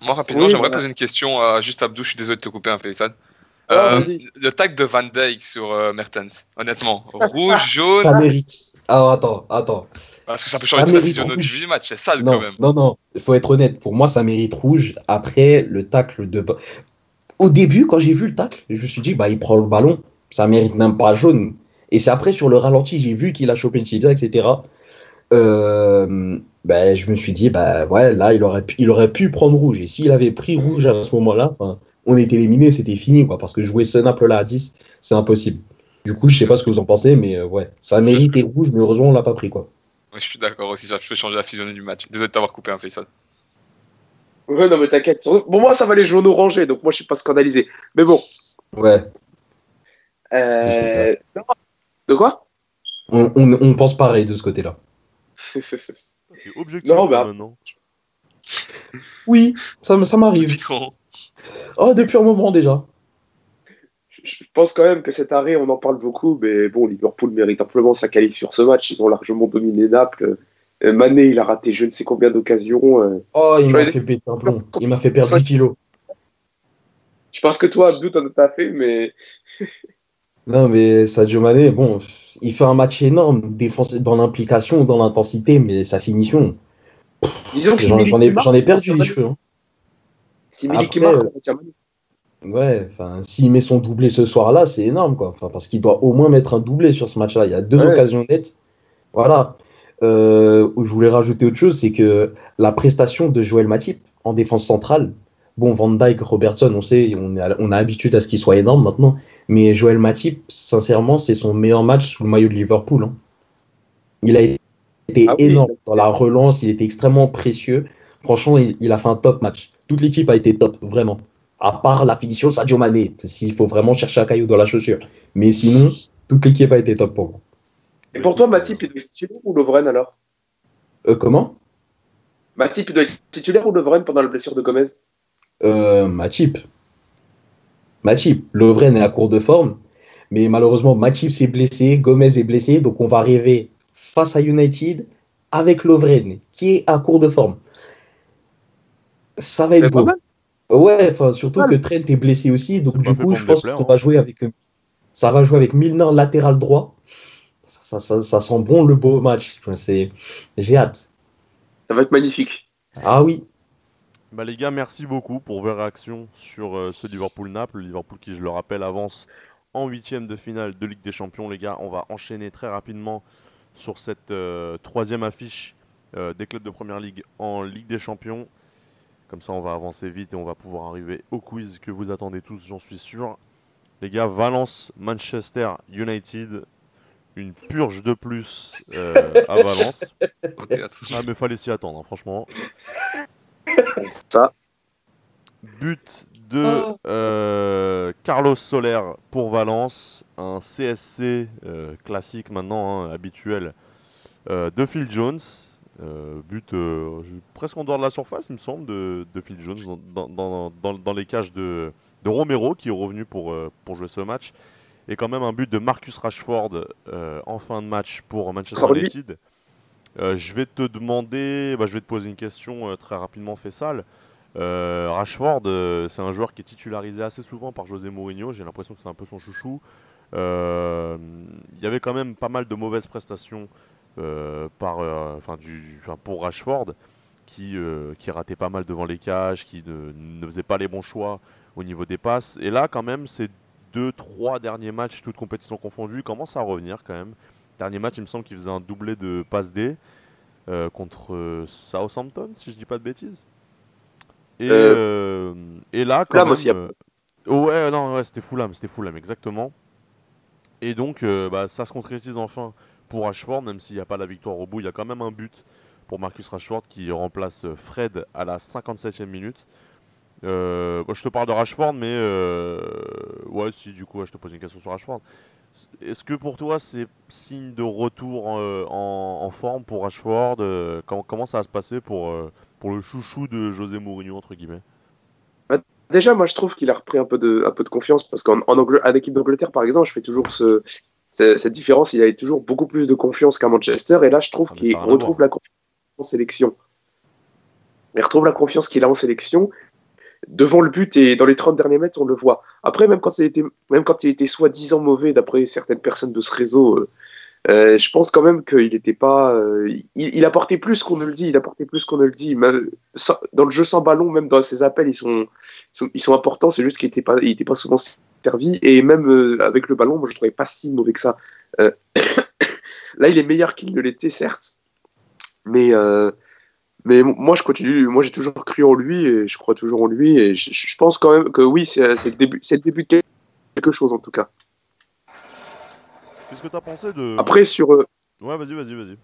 Moi, rapidement, Oui, j'aimerais voilà. poser une question à juste Abdou. Je suis désolé de te couper un Faisal. Oh, Euh, le tag de Van Dyke sur euh, Mertens, honnêtement, *laughs* rouge, jaune, ça mérite. Alors attends, attends. parce que ça peut ça changer toute la physionomie du match, c'est sale Non, quand même. non, non, il faut être honnête. Pour moi, ça mérite rouge. Après, le tacle de. Au début, quand j'ai vu le tacle, je me suis dit, bah, il prend le ballon. Ça mérite même pas jaune. Et c'est après, sur le ralenti, j'ai vu qu'il a chopé une tibia, etc. Euh, ben, je me suis dit, bah, ouais, là, il aurait pu, il aurait pu prendre rouge. Et s'il avait pris rouge à ce moment-là, on était éliminé, c'était fini, quoi. Parce que jouer ce Naples là à 10, c'est impossible. Du coup, je sais pas ce que vous en pensez, mais euh, ouais, ça mérite et rouge, mais heureusement, on l'a pas pris, quoi. Ouais, je suis d'accord aussi, ça peut changer la physionomie du match. Désolé de t'avoir coupé un Faisal. Ouais, non, mais t'inquiète. Bon, moi, ça va les jaune orangés, donc moi, je suis pas scandalisé. Mais bon. Ouais. Euh... De quoi? On, on, on pense pareil de ce côté-là. *laughs* T'es objectif Non, bah- maintenant. Oui, ça, me- ça m'arrive. Depuis quand? Oh, depuis un moment déjà. Je pense quand même que cet arrêt, on en parle beaucoup, mais bon, Liverpool mérite amplement sa qualif sur ce match. Ils ont largement dominé Naples. Euh, Mané, il a raté je ne sais combien d'occasions. euh. Oh, il m'a fait péter un plomb. Il m'a fait perdre 10 kilos. Je pense que toi, Abdou, t'en as pas fait, mais *laughs* Non, mais Sadio Mané, bon, il fait un match énorme défense, dans l'implication, dans l'intensité, mais sa finition. disons que J'en ai, perdu les cheveux. hein. Marque, euh. Ouais, enfin, s'il met son doublé ce soir-là, c'est énorme, quoi. Enfin, parce qu'il doit au moins mettre un doublé sur ce match-là. Il y a deux Ouais. occasions nettes. Voilà. Euh, je voulais rajouter autre chose, c'est que la prestation de Joël Matip en défense centrale, bon, Van Dyke, Robertson, on sait, on, est, on a habitude à ce qu'il soit énorme maintenant, mais Joël Matip, sincèrement, c'est son meilleur match sous le maillot de Liverpool. hein. Il a été Ah oui. énorme dans la relance, il était extrêmement précieux. Franchement, il, il a fait un top match. Toute l'équipe a été top, vraiment. À part la finition de Sadio Mané, s'il faut vraiment chercher un caillou dans la chaussure. Mais sinon, toute l'équipe a été top pour moi. Et pour toi, Matip, il doit être titulaire ou Lovren alors? Euh, comment? Matip, il doit être titulaire ou Lovren pendant la blessure de Gomez? Euh, Matip. Matip. Lovren est à court de forme. Mais malheureusement, Matip s'est blessé, Gomez est blessé. Donc on va rêver face à United avec Lovren, qui est à court de forme. Ça va être pas beau. mal. Ouais, enfin, surtout que Trent est blessé aussi. Donc du coup, je me pense qu'on hein. va jouer avec. Ça va jouer avec Milner latéral droit. Ça, ça, ça- ça sent bon le beau match. J'ai hâte. Ça va être magnifique. Ah oui. Bah les gars, merci beaucoup pour vos réactions sur euh, ce Liverpool-Naples. Le Liverpool qui, je le rappelle, avance en huitième de finale de Ligue des Champions. Les gars, on va enchaîner très rapidement sur cette euh, troisième affiche euh, des clubs de Première Ligue en Ligue des Champions. Comme ça, on va avancer vite et on va pouvoir arriver au quiz que vous attendez tous, j'en suis sûr. Les gars, Valence, Manchester United, une purge de plus euh, à Valence. *laughs* Ah mais fallait s'y attendre, hein, franchement. Ça. But de euh, Carlos Soler pour Valence, un CSC euh, classique maintenant, hein, habituel euh, de Phil Jones. Euh, but euh, presque en dehors de la surface, il me semble, de, de Phil Jones dans, dans- dans- dans les cages de, de Romero qui est revenu pour, euh, pour jouer ce match. Et quand même un but de Marcus Rashford euh, en fin de match pour Manchester. United. Je vais te demander, bah, je vais te poser une question très rapidement, Fessal. Rashford, c'est un joueur qui est titularisé assez souvent par José Mourinho. J'ai l'impression que c'est un peu son chouchou. Il y avait quand même pas mal de mauvaises prestations par, euh, enfin, du, pour Rashford, qui, euh, qui ratait pas mal devant les cages, qui ne, ne faisait pas les bons choix au niveau des passes. Et là, quand même, ces deux, trois derniers matchs, toutes compétitions confondues, commencent à revenir quand même. Dernier match, il me semble qu'il faisait un doublé de passe D euh, contre euh, Southampton, si je dis pas de bêtises. Et, Euh, euh, et là, quand même, aussi, euh, ouais, non, ouais, c'était Fulham, c'était Fulham, exactement. Et donc, euh, bah, ça se concrétise enfin pour Rashford, même s'il n'y a pas la victoire au bout, il y a quand même un but pour Marcus Rashford qui remplace Fred à la 57e minute. Euh, je te parle de Rashford, mais euh, ouais, si du coup, je te pose une question sur Rashford. Est-ce que pour toi, c'est signe de retour euh, en, en forme pour Rashford Euh, comment, ça va se passer pour, pour le chouchou de José Mourinho, entre guillemets? Déjà, moi, je trouve qu'il a repris un peu de, un peu de confiance parce qu'en en avec l'équipe d'Angleterre, par exemple, je fais toujours ce- cette différence. Il avait toujours beaucoup plus de confiance qu'à Manchester. Et là, je trouve Ah, qu'il retrouve la confiance en sélection. Il retrouve la confiance qu'il a en sélection. Devant le but et dans les 30 derniers mètres, on le voit. Après, même quand il était, même quand il était soi-disant mauvais, d'après certaines personnes de ce réseau, euh, euh, je pense quand même qu'il n'était pas. euh, il, il apportait plus qu'on ne le dit. Il apportait plus qu'on ne le dit. Même dans le jeu sans ballon, même dans ses appels, ils sont, ils sont, ils sont importants. C'est juste qu'il n'était pas, il était pas souvent servi. Et même euh, avec le ballon, moi, je ne trouvais pas si mauvais que ça. Euh, *coughs* là, il est meilleur qu'il ne l'était, certes. Mais, euh, mais moi, je continue. Moi, j'ai toujours cru en lui et je crois toujours en lui. Et je, je pense quand même que oui, c'est le début, le début de quelque chose en tout cas. Qu'est-ce que tu as pensé de. Après, sur. Ouais, vas-y, vas-y, vas-y.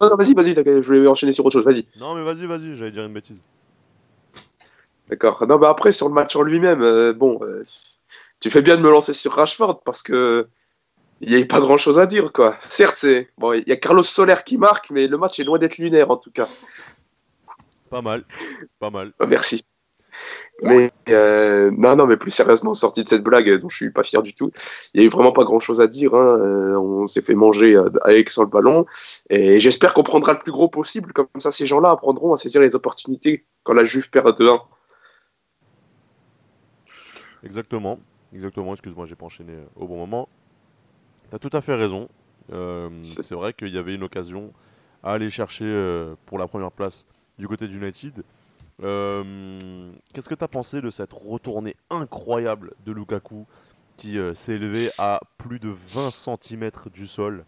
Non, non, vas-y, vas-y, je voulais enchaîner sur autre chose. Vas-y. Non, mais vas-y, vas-y, j'allais dire une bêtise. D'accord. Non, mais après, sur le match en lui-même, euh, bon, euh, tu fais bien de me lancer sur Rashford parce que il n'y a pas grand-chose à dire, quoi. Certes, c'est bon, il y a Carlos Soler qui marque, mais le match est loin d'être lunaire, en tout cas. Pas mal, pas mal. Ah, merci. Mais euh, non, non, mais plus sérieusement, sorti de cette blague dont je suis pas fier du tout, il y a eu vraiment pas grand-chose à dire. hein. Euh, on s'est fait manger euh, avec sans le ballon, et j'espère qu'on prendra le plus gros possible. Comme ça, ces gens-là apprendront à saisir les opportunités quand la Juve perd 2-1. Exactement, exactement. Excuse-moi, j'ai pas enchaîné euh, au bon moment. T'as tout à fait raison. Euh, C'est- vrai qu'il y avait une occasion à aller chercher euh, pour la première place du côté d'United. Euh, Qu'est-ce que t'as pensé de cette retournée incroyable de Lukaku qui s'est élevé à plus de 20 cm du sol?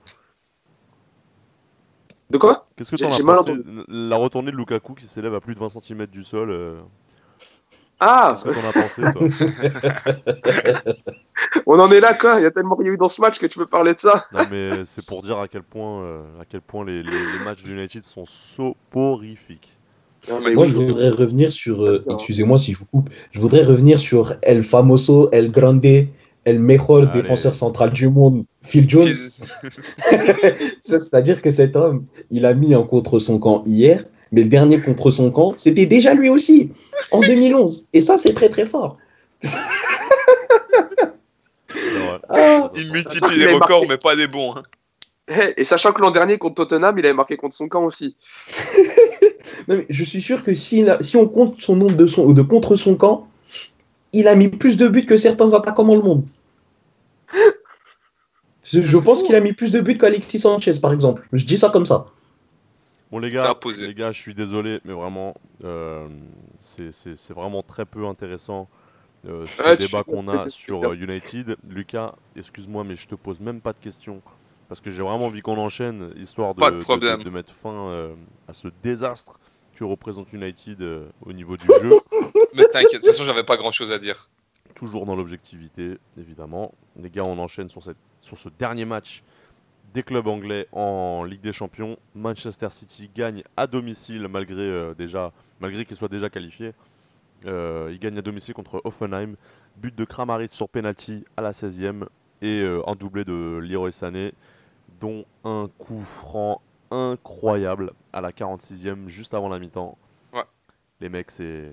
De quoi? Qu'est-ce que t'en as pensé La retournée de Lukaku qui s'élève à plus de 20 cm du sol. Ah, Qu'est-ce que t'en as pensé toi *laughs* on en est là, quoi. Il y a tellement rien eu dans ce match que tu peux parler de ça. Non mais c'est pour dire à quel point, euh, à quel point les, les- les matchs d'United sont soporifiques. Non, Moi, oui, je voudrais revenir sur. euh. Excusez-moi si je vous coupe. Je voudrais revenir sur El Famoso, El Grande, El Mejor Allez. défenseur central du monde, Phil Jones. *laughs* C'est-à-dire que cet homme, il a mis un contre son camp hier, mais le dernier contre son camp, c'était déjà lui aussi, en 2011. Et ça, c'est très très fort. Ah. Il multiplie les marqué. records, mais pas des bons. hein. Et sachant que l'an dernier, contre Tottenham, il avait marqué contre son camp aussi. *laughs* Non, mais je suis sûr que si on compte son nombre de, son, de contre son camp, il a mis plus de buts que certains attaquants dans le monde. *laughs* Je, je pense qu'il a mis plus de buts qu'Alexis Sanchez, par exemple. Je dis ça comme ça. Bon les gars, les gars, je suis désolé, mais vraiment, euh, c'est- vraiment très peu intéressant euh, ce Ah, tu débat qu'on a *laughs* sur euh, United. Lucas, excuse-moi, mais je te pose même pas de questions parce que j'ai vraiment envie qu'on enchaîne, histoire de, Pas de de- problème. de mettre fin euh, à ce désastre que représente United au niveau du jeu. *laughs* Mais t'inquiète, de toute façon, j'avais pas grand chose à dire. Toujours dans l'objectivité, évidemment. Les gars, on enchaîne sur, cette, sur ce dernier match des clubs anglais en Ligue des Champions. Manchester City gagne à domicile malgré euh, déjà malgré qu'il soit déjà qualifié. Euh, il gagne à domicile contre Offenheim. But de Kramaric sur penalty à la 16e et euh, un doublé de Leroy Sané, dont un coup franc incroyable à la 46e, juste avant la mi-temps. Ouais. Les mecs, c'est.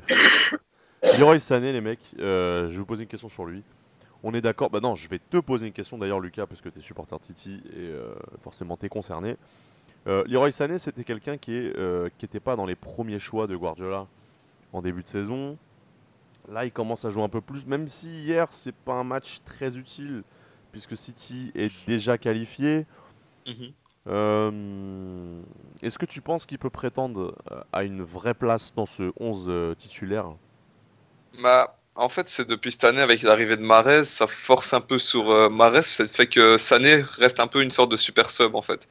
*coughs* Leroy Sané, les mecs, je vais vous poser une question sur lui. On est d'accord Bah non, je vais te poser une question d'ailleurs, Lucas, parce que tu es supporter de City et euh, forcément tu es concerné. Euh, Leroy Sané, c'était quelqu'un qui n'était pas dans les premiers choix de Guardiola en début de saison. Là, il commence à jouer un peu plus, même si hier, c'est pas un match très utile, puisque City est déjà qualifié. Mhm. Euh, Est-ce que tu penses qu'il peut prétendre euh, à une vraie place dans ce 11 euh, titulaire? Bah, en fait, c'est depuis cette année, avec l'arrivée de Marez, ça force un peu sur euh, Marez. Ça fait que Sané reste un peu une sorte de super sub, en fait.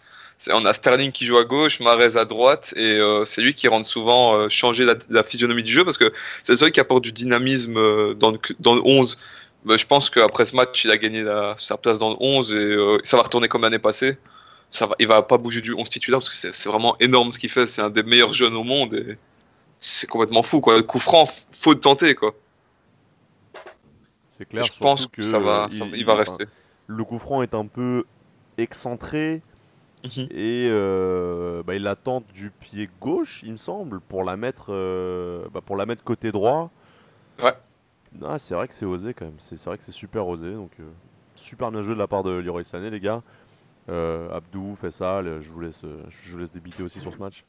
On a Sterling qui joue à gauche, Marez à droite, et euh, c'est lui qui rentre souvent euh, changer la, physionomie du jeu, parce que c'est seul qui apporte du dynamisme euh, dans le, dans le 11. Bah, je pense qu'après ce match, il a gagné sa place dans le 11, et ça va retourner comme l'année passée. Ça va, il va pas bouger du 11 titulaire, parce que c'est vraiment énorme ce qu'il fait. C'est un des meilleurs jeunes au monde, et c'est complètement fou, quoi. Le coup franc, faut tenter, quoi. C'est clair. je pense que, ça va, ça- il- va rester. Le coup franc est un peu excentré Mhm. et euh, bah, il la tente du pied gauche, il me semble, pour la mettre, euh, bah, pour la mettre côté droit. Ouais. Ah, c'est vrai que c'est osé quand même. C'est vrai que c'est super osé. Donc euh, super bien joué de la part de Leroy Sané, les gars. Euh, Abdou, Fessal, je vous laisse, je vous laisse débiter aussi sur ce match.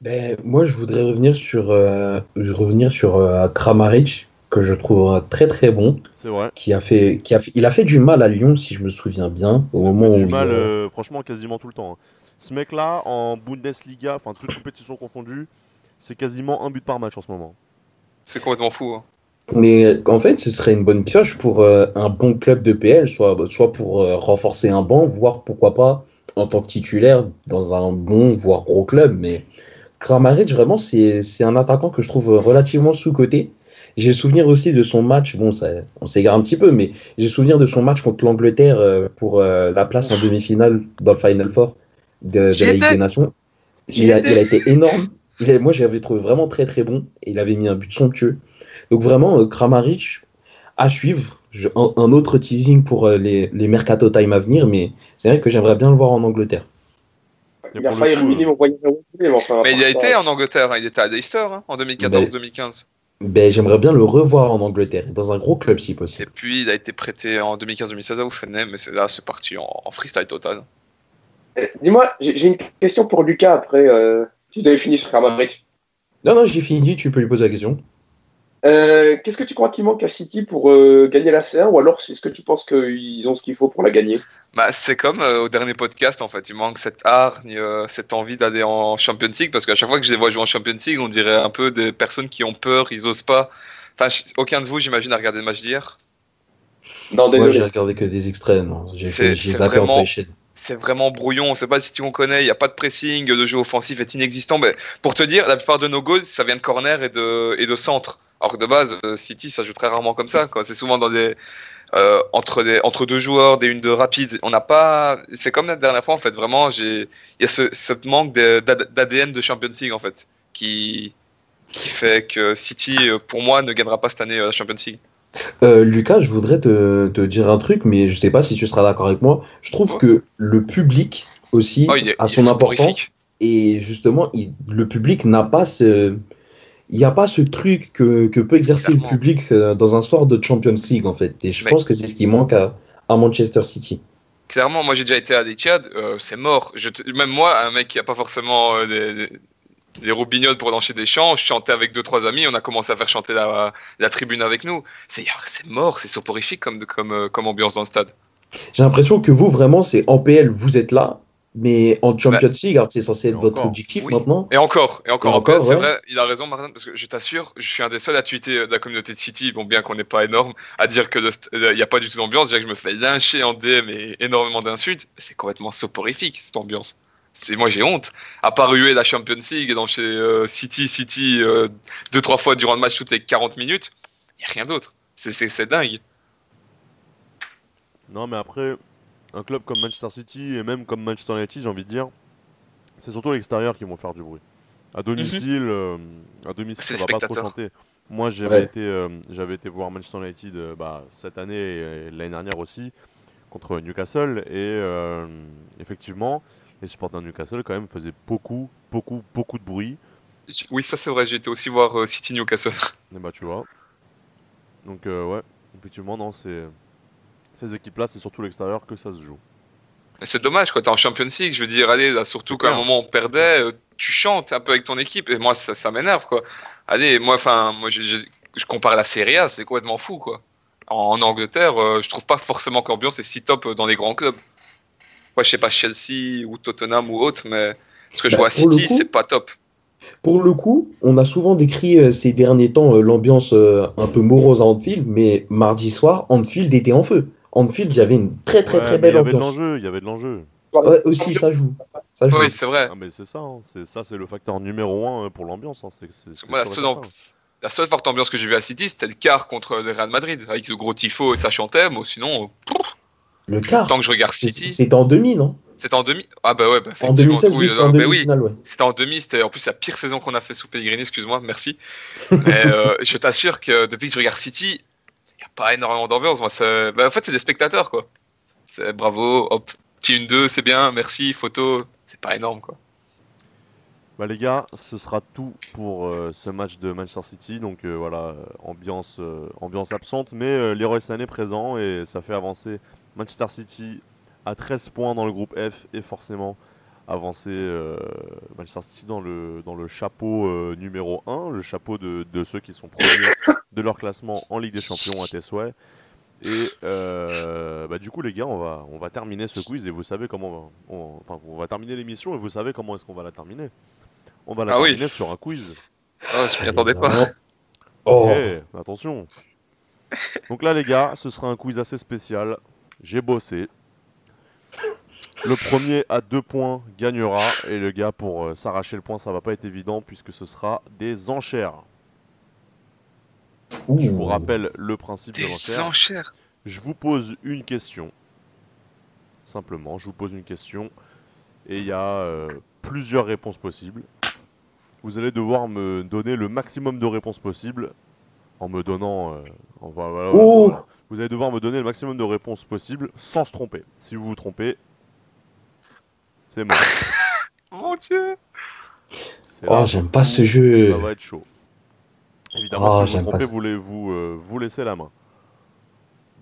Ben, moi, je voudrais revenir sur, euh, je revenir sur euh, Kramaric, que je trouve très très bon, C'est vrai. qui a fait, qui a il a fait du mal à Lyon, si je me souviens bien, au moment où du mal, euh, euh, franchement, quasiment tout le temps. hein. Ce mec-là, en Bundesliga, enfin toutes compétitions confondues, c'est quasiment un but par match en ce moment. C'est complètement fou. hein. Mais en fait, ce serait une bonne pioche pour euh, un bon club de PL, soit, soit pour euh, renforcer un banc, voire pourquoi pas en tant que titulaire dans un bon, voire gros club. Mais Kramaric, vraiment, c'est c'est un attaquant que je trouve relativement sous-coté. J'ai souvenir aussi de son match, bon, ça, on s'égare un petit peu, mais j'ai souvenir de son match contre l'Angleterre euh, pour euh, la place en demi-finale dans le Final Four de, de la Ligue des Nations. Il a, étais. il a été énorme. Il a- moi, j'avais trouvé vraiment très très bon. Et il avait mis un but somptueux. Donc vraiment, euh, Kramaric à suivre. Je- un, un autre teasing pour euh, les, les mercato time à venir, mais c'est vrai que j'aimerais bien le voir en Angleterre. Et Il a failli le coup, ruminer mon voyage à Wembley, mais enfin. à Mais il a ça, été en Angleterre, hein, il était à Leicester hein, en 2014-2015. Ben, j'aimerais bien le revoir en Angleterre, dans un gros club si Et possible. puis il a été prêté en 2015-2016 à Offenheim, mais c'est là c'est parti en, en freestyle total. Eh, Dis-moi, j'ai une question pour Lucas après. Euh, si tu avais fini sur Kramaric. Non, non, j'ai fini, tu peux lui poser la question. Euh, Qu'est-ce que tu crois qu'il manque à City pour euh, gagner la C1 ou alors est-ce que tu penses qu'ils ont ce qu'il faut pour la gagner? Bah, c'est comme euh, au dernier podcast en fait, il manque cette hargne, euh, cette envie d'aller en Champions League parce qu'à chaque fois que je les vois jouer en Champions League, on dirait un peu des personnes qui ont peur, ils osent pas. Enfin, aucun de vous, j'imagine, a regardé le match d'hier? Non, Moi, j'ai désolé. regardé que des extraits, non. J'ai zappé entre vraiment- les chaînes. C'est vraiment brouillon, on sait pas si tu en connais, il n'y a pas de pressing, le jeu offensif est inexistant. Mais pour te dire, la plupart de nos goals, ça vient de corner et de, et de centre. Alors que de base, euh, City, ça joue très rarement comme ça. C'est souvent dans des, euh, entre, des, entre deux joueurs, des une de rapides. On n'a pas. C'est comme la dernière fois, en fait. Vraiment, il y a ce, ce manque d'ADN de Champions League, en fait, qui, qui fait que City, euh, pour moi, ne gagnera pas cette année la Champions League. Euh, Lucas, je voudrais te, te dire un truc, mais je sais pas si tu seras d'accord avec moi. Je trouve Ouais. que le public aussi Oh, a son importance. Et justement, il- le public n'a pas ce. Il n'y a pas ce truc que, que peut exercer le public euh, dans un soir de Champions League, en fait. Et je Mais- pense que c'est ce qui manque à, à Manchester City. Clairement, moi j'ai déjà été à l'Etihad, euh, c'est mort. Je te- Même moi, un mec qui a pas forcément euh, des, des, des roubignoles pour lancer des chants, je chantais avec deux trois amis, on a commencé à faire chanter la, la tribune avec nous. C'est c'est mort, c'est soporifique comme, comme, euh, comme ambiance dans le stade. J'ai l'impression que vous, vraiment, c'est en PL, vous êtes là, mais en Champions League, alors que c'est censé être votre encore. objectif Oui. maintenant. Et encore, et encore, Et encore, après, c'est ouais. vrai, il a raison Martin, parce que je t'assure, je suis un des seuls à tweeter de la communauté de City, bon bien qu'on n'est pas énorme, à dire st- euh, n'y a pas du tout d'ambiance, dire que je me fais lyncher en DM et énormément d'insultes, c'est complètement soporifique cette ambiance. C'est moi j'ai honte. À part huer la Champions League et dans chez euh, City, City euh, deux trois fois durant le match toutes les 40 minutes, il y a rien d'autre. C'est- C'est c'est dingue. Non, mais après, un club comme Manchester City et même comme Manchester United, j'ai envie de dire, c'est surtout l'extérieur qui vont faire du bruit. À domicile, euh, à domicile, les va pas trop chanter. Moi, j'avais Ouais. été, euh, j'avais été voir Manchester United euh, bah, cette année et, et l'année dernière aussi contre Newcastle et euh, effectivement, les supporters de Newcastle quand même faisaient beaucoup, beaucoup, beaucoup de bruit. Oui, ça c'est vrai, j'ai été aussi voir euh, City Newcastle. Et bah tu vois. Donc euh, ouais, effectivement non, c'est ces équipes-là, c'est surtout l'extérieur que ça se joue. Mais C'est dommage, quoi. T'es en Champions League, je veux dire, allez, là, surtout qu'à un moment on perdait, euh, tu chantes un peu avec ton équipe, et moi ça, ça m'énerve, quoi. Allez, moi, enfin, moi je compare la Serie A, c'est complètement fou, quoi. En, Angleterre, euh, je trouve pas forcément que l'ambiance est si top euh, dans les grands clubs. Moi, je sais pas Chelsea ou Tottenham ou autre, mais ce que je Bah, vois à City, coup- c'est pas top. Pour le coup, on a souvent décrit euh, ces derniers temps euh, l'ambiance euh, un peu morose à Anfield, mais mardi soir, Anfield était en feu. Anfield, il y avait une très très Ouais, très belle il y avait de ambiance. l'enjeu, il y avait de l'enjeu. Ouais, aussi, ça joue. Ça joue. Oui, c'est vrai. Ah mais c'est ça, hein. c'est ça, c'est le facteur numéro un euh, pour l'ambiance. hein. C'est, c'est, c'est Moi, la seule, la forte ambiance que j'ai vue à City, c'était le quart contre le Real Madrid, avec le gros tifo et ça chantait, mais sinon, euh, Le quart, tant que je regarde c'est- City, c'était en demi, non? C'était en demi. Ah bah ouais, bah, En effectivement, 2016, oui, oui, c'était en bah oui, ouais. C'était en demi, c'était en plus la pire saison qu'on a fait sous Pellegrini, excuse-moi, merci. *laughs* Mais euh, je t'assure que depuis que je regarde City, pas énormément d'ambiance. Moi, bah, en fait, c'est des spectateurs, quoi. C'est bravo, hop, petit une 2 c'est bien, merci, photo, c'est pas énorme, quoi. Bah les gars, ce sera tout pour euh, ce match de Manchester City. Donc euh, voilà, euh, ambiance, euh, ambiance absente, mais euh, Leroy Sané présent et ça fait avancer Manchester City à 13 points dans le groupe F et forcément avancer euh, Manchester City dans le, dans le chapeau euh, numéro 1, le chapeau de, de ceux qui sont premiers *coughs* de leur classement en Ligue des Champions à tes souhaits. Et euh, bah, du coup les gars, on va, on va terminer ce quiz et vous savez comment on, on- enfin, on va terminer l'émission et vous savez comment est-ce qu'on va la terminer. On va la Ah oui. terminer sur un quiz. Oh, je m'y attendais pas. Oh, attention. Donc là les gars, ce sera un quiz assez spécial. J'ai bossé. Le premier à deux points gagnera et le gars pour euh, s'arracher le point, ça va pas être évident puisque ce sera des enchères. Ouh. Je vous rappelle le principe de l'enchère. enchères. Je vous pose une question. Simplement, je vous pose une question. Et il y a euh, plusieurs réponses possibles. Vous allez devoir me donner le maximum de réponses possibles en me donnant. euh, en- voilà, voilà, Oh. voilà. Vous allez devoir me donner le maximum de réponses possibles sans se tromper. Si vous vous trompez, c'est mort. *laughs* Mon dieu. Oh, j'aime pas ce jeu. Ça va être chaud. Évidemment, Oh, si vous pas trompez, ça. vous, les- vous, euh, vous laissez la main.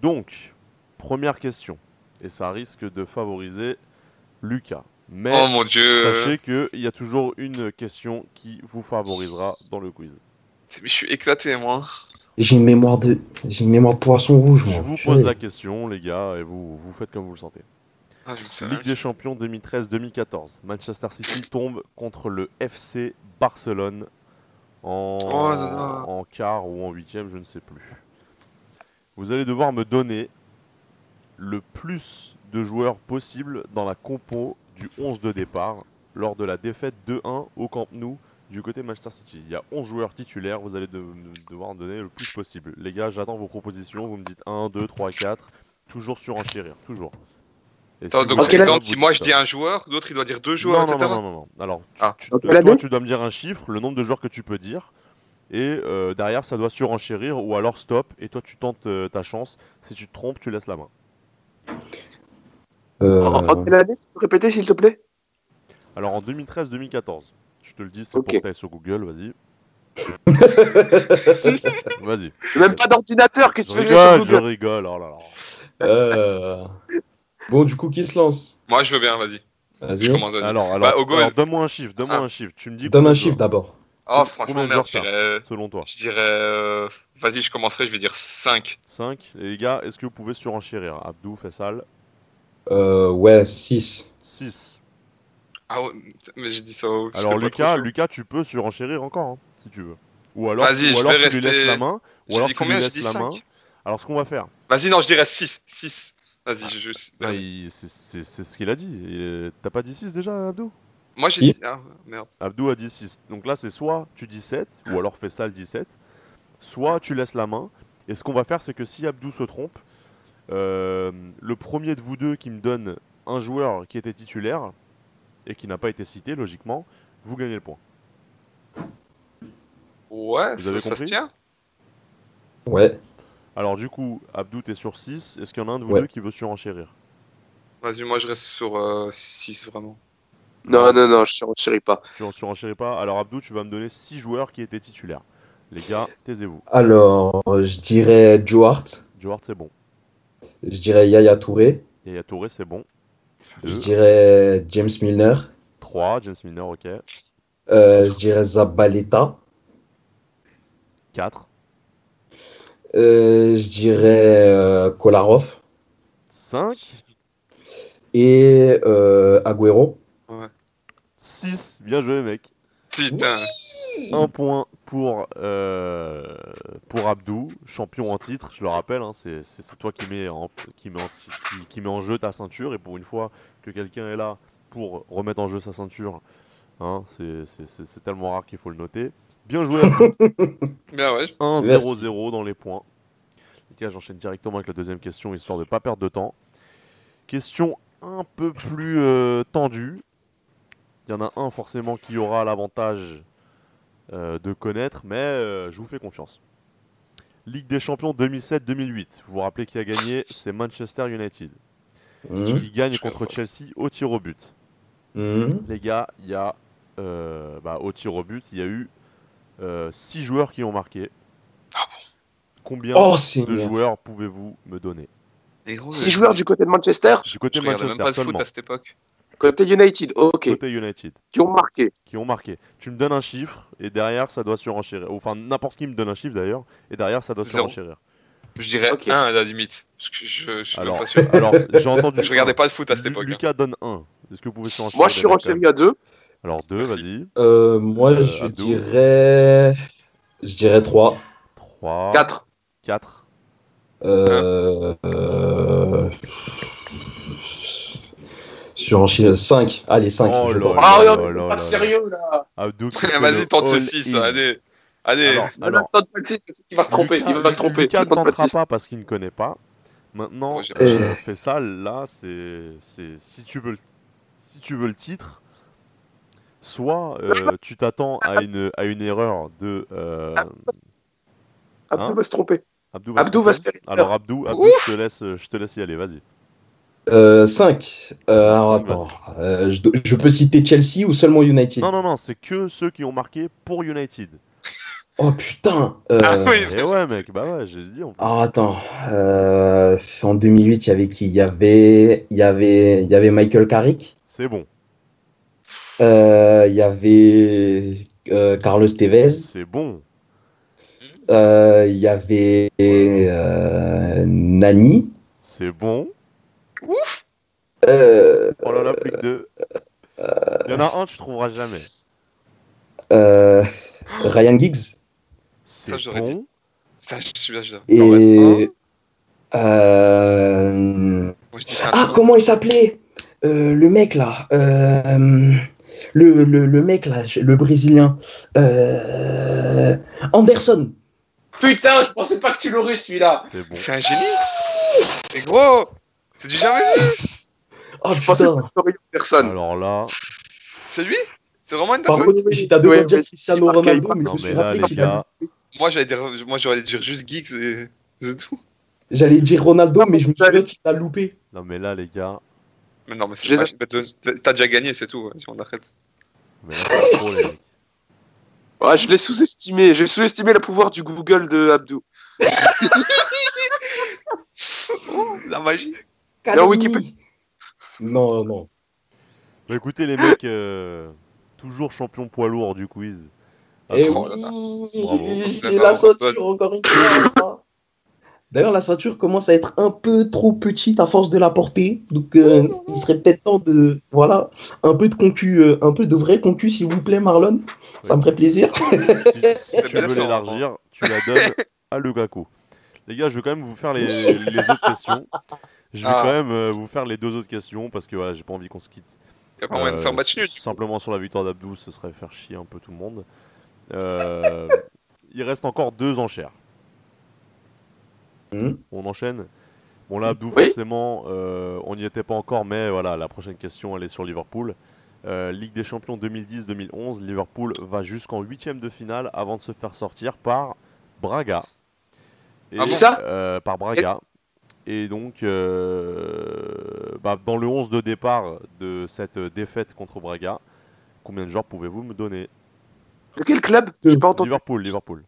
Donc, première question. Et ça risque de favoriser Lucas. Mais Oh mon dieu. sachez qu'il y a toujours une question qui vous favorisera dans le quiz. Mais je suis éclaté, moi. J'ai une mémoire de, j'ai une mémoire de poisson rouge, moi. Je vous pose la question, les gars, et vous, vous faites comme vous le sentez. Ah, me Ligue des Champions 2013-2014. Manchester City tombe contre le FC Barcelone en, Oh en quart ou en huitième, je ne sais plus. Vous allez devoir me donner le plus de joueurs possible dans la compo du 11 de départ lors de la défaite 2-1 au Camp Nou du côté Manchester City. Il y a 11 joueurs titulaires, vous allez de- devoir en donner le plus possible. Les gars, j'attends vos propositions, vous me dites 1, 2, 3, 4, toujours surenchérir, toujours. Attends, donc, vous Ok, dites là- ça, exemple, si moi je dis un joueur, l'autre il doit dire deux joueurs, non, etc. non, non, non, non. Alors, tu- Ah. tu- Donc, toi, tu dois me dire un chiffre, le nombre de joueurs que tu peux dire, et euh, derrière, ça doit surenchérir, ou alors stop, et toi, tu tentes euh, ta chance. Si tu te trompes, tu laisses la main. Euh, En, quelle année Tu peux répéter, s'il te plaît? Alors, en 2013-2014, je te le dis, c'est Ok. pour que t'ailles sur Google, vas-y. *laughs* vas-y. J'ai même pas d'ordinateur, qu'est-ce que tu veux que je rigole, je rigole, oh là là. euh, Bon, du coup, qui se lance Moi je veux bien, vas-y. Je Vas-y. commence, vas-y. Alors, alors, Bah, alors donne-moi un chiffre, donne-moi Ah. un chiffre. Tu me dis Donne un chiffre d'abord. Oh, franchement, de merde, je dirais. selon toi. Je dirais. euh, Vas-y, je commencerai, je vais dire 5. 5. Et les gars, est-ce que vous pouvez surenchérir? Abdou, Fessal Euh, ouais, 6. 6. Ah ouais, mais j'ai dit ça au. Alors Lucas. Lucas, tu peux surenchérir encore, hein, si tu veux. Ou alors, Vas-y, ou je alors vais tu lui rester- laisses la main. Ou alors dit tu lui combien? J'ai laisses la main. 5. Alors ce qu'on va faire, Vas-y, non, je dirais 6. 6. Vas-y, je. je- ah, il- c'est- ce qu'il a dit. Il- T'as pas dit 6 déjà, Abdou? Moi j'ai Si. dit. Ah, merde. Abdou a dit 6. Donc là, c'est soit tu dis 7, ou alors fais ça le 17, soit tu laisses la main. Et ce qu'on va faire, c'est que si Abdou se trompe, euh, le premier de vous deux qui me donne un joueur qui était titulaire et qui n'a pas été cité, logiquement, vous gagnez le point. Ouais, Vous ça, avez ça se compris? tient. Ouais. Alors du coup, Abdou, t'es sur 6. Est-ce qu'il y en a un de vous Ouais. deux qui veut surenchérir Vas-y, moi je reste sur 6 vraiment. Non, non, non, je ne renchéris pas. Tu en surenchéris pas. Alors Abdou, tu vas me donner 6 joueurs qui étaient titulaires. Les gars, taisez-vous. Alors, je dirais Joe Hart. Joe Hart, c'est bon. Je dirais Yaya Touré. Yaya Touré, c'est bon. Je dirais James Milner. 3, James Milner, ok. Euh, je dirais Zabaleta. 4. Euh, je dirais euh, Kolarov. 5. Et euh, Agüero. 6. Bien joué, mec. Putain. Un point pour, euh, pour Abdou, champion en titre, je le rappelle, hein, c'est c'est toi qui mets, en, qui, met en, ti- qui, qui met en jeu ta ceinture, et pour une fois que quelqu'un est là pour remettre en jeu sa ceinture, hein, c'est- c'est c'est- c'est tellement rare qu'il faut le noter. Bien joué Abdou, *laughs* Bien ouais. 1-0-0 dans les points. Les gars, j'enchaîne directement avec la deuxième question, histoire de ne pas perdre de temps. Question un peu plus euh, tendue. Il y en a un forcément qui aura l'avantage euh, de connaître, mais euh, je vous fais confiance. Ligue des Champions 2007-2008. Vous vous rappelez qui a gagné? C'est Manchester United. Mhm. Qui gagne contre Chelsea au tir au but. Mhm. Les gars, il y a euh, bah, au tir au but, il y a eu euh, 6 joueurs qui ont marqué. Ah Combien oh, de joueurs pouvez-vous me donner 6 euh, joueurs du côté de Manchester Du côté de Manchester. Même pas de seulement. foot à cette époque. Côté United, ok. Côté United. Qui ont marqué. Qui ont marqué. Tu me donnes un chiffre et derrière ça doit surenchérir. Enfin, n'importe qui me donne un chiffre d'ailleurs et derrière ça doit surenchérir. Je dirais okay. 1 à la limite. Parce que je, je, suis alors, pas sûr. Alors, j'ai entendu. *laughs* je regardais pas de foot à cette époque. Lucas hein. donne 1. Est-ce que vous pouvez surenchérir Moi, je suis surenchéri à 2. Alors 2, vas-y. Euh, moi, Euh, je Abdou. dirais. Je dirais 3. 3. Quatre. 4. Euh, euh, sur un chien 5. Allez, 5. Oh je là tente. Ah, là non, là pas là. sérieux là. Abdou *laughs* Vas-y, tente le all 6. in. Allez. Allez. Alors, tente pas le six, il va se tromper. Lucas- il va se tromper. Lucas ne tentera pas parce qu'il ne connaît pas. Maintenant, j'ai- euh, fais ça là, c'est c'est- si tu veux le si tu veux le titre, soit euh, tu t'attends à une à une erreur de euh, Abdou Hein va se tromper. Abdou. Abdou va se tromper. faire Alors Abdou, Abdou, je te laisse je te laisse y aller, vas-y. Euh, 5. Euh, alors, Cinq, attends. Euh, je, peux citer Chelsea ou seulement United? Non non non, c'est que ceux qui ont marqué pour United. Oh putain. Euh, Ah oui. Et ouais mec, bah ouais, j'ai dit alors, attends. Euh, en 2008, il y avait qui? Il y avait, il y avait, il y avait Michael Carrick? C'est bon, Euh, Il y avait euh, Carlos Tevez. c'est bon. Euh, Il y avait euh, Nani. C'est bon. Euh, Oh là là, plus que deux. Il y en a un, tu trouveras jamais. euh, Ryan Giggs. C'est Ça, j'aurais bon. Ça, je suis là, je suis là. Et. Euh, Ah, comment il s'appelait Euh, Le mec là. Euh, Le, le, le mec là, le brésilien. Euh, Anderson. Putain, je pensais pas que tu l'aurais celui-là. C'est bon. Un génie. C'est gros. C'est du jamais vu. Oh Je pensais putain. pas que tu l'aurais eu personne. Alors là, C'est lui? C'est vraiment une Par contre, j'étais à deux Ouais, Cristiano Ronaldo, mais je me suis rappelé qu'il gars, Moi, j'allais dire, moi, j'aurais dire juste Geeks et c'est tout. J'allais dire Ronaldo, Non, mais je me dit qu'il l'a loupé. non mais là les gars, Mais non, mais les c'est T'as déjà gagné, c'est tout. Si on arrête. mais là, c'est trop, les mecs. Ouais, je l'ai sous-estimé. J'ai sous-estimé le pouvoir du Google de Abdou. *laughs* La magie. Non, Wikipédia. Non, non. Bah écoutez les mecs, euh, toujours champion poids lourd du quiz. Et Attends, oh là là. oui, Bravo. j'ai la ceinture encore une fois. D'ailleurs, la ceinture commence à être un peu trop petite à force de la porter. Donc, euh, il serait peut-être temps de. Voilà, un peu de concu, euh, un peu de vrai concu, s'il vous plaît, Marlon. Ça me ferait plaisir. *laughs* si, si tu *laughs* veux l'élargir, tu la donnes à Lukaku. Les gars, je vais quand même vous faire les, les autres questions. Je vais Ah. quand même euh, vous faire les deux autres questions parce que voilà, j'ai pas envie qu'on se quitte. Il y a pas moyen de faire match nul. Simplement sur la victoire d'Abdou, ce serait faire chier un peu tout le monde. Euh, *laughs* il reste encore deux enchères. Mhm. On enchaîne. Bon là, Abdou, Oui. forcément, euh, on n'y était pas encore, mais voilà, la prochaine question, elle est sur Liverpool. Euh, Ligue des Champions 2010-2011, Liverpool va jusqu'en huitième de finale avant de se faire sortir par Braga. Et, Ah Ça euh, Par Braga. Et donc, bah, dans le 11 de départ de cette défaite contre Braga, combien de joueurs pouvez-vous me donner? De quel club? J'ai pas entendu. Liverpool, Liverpool.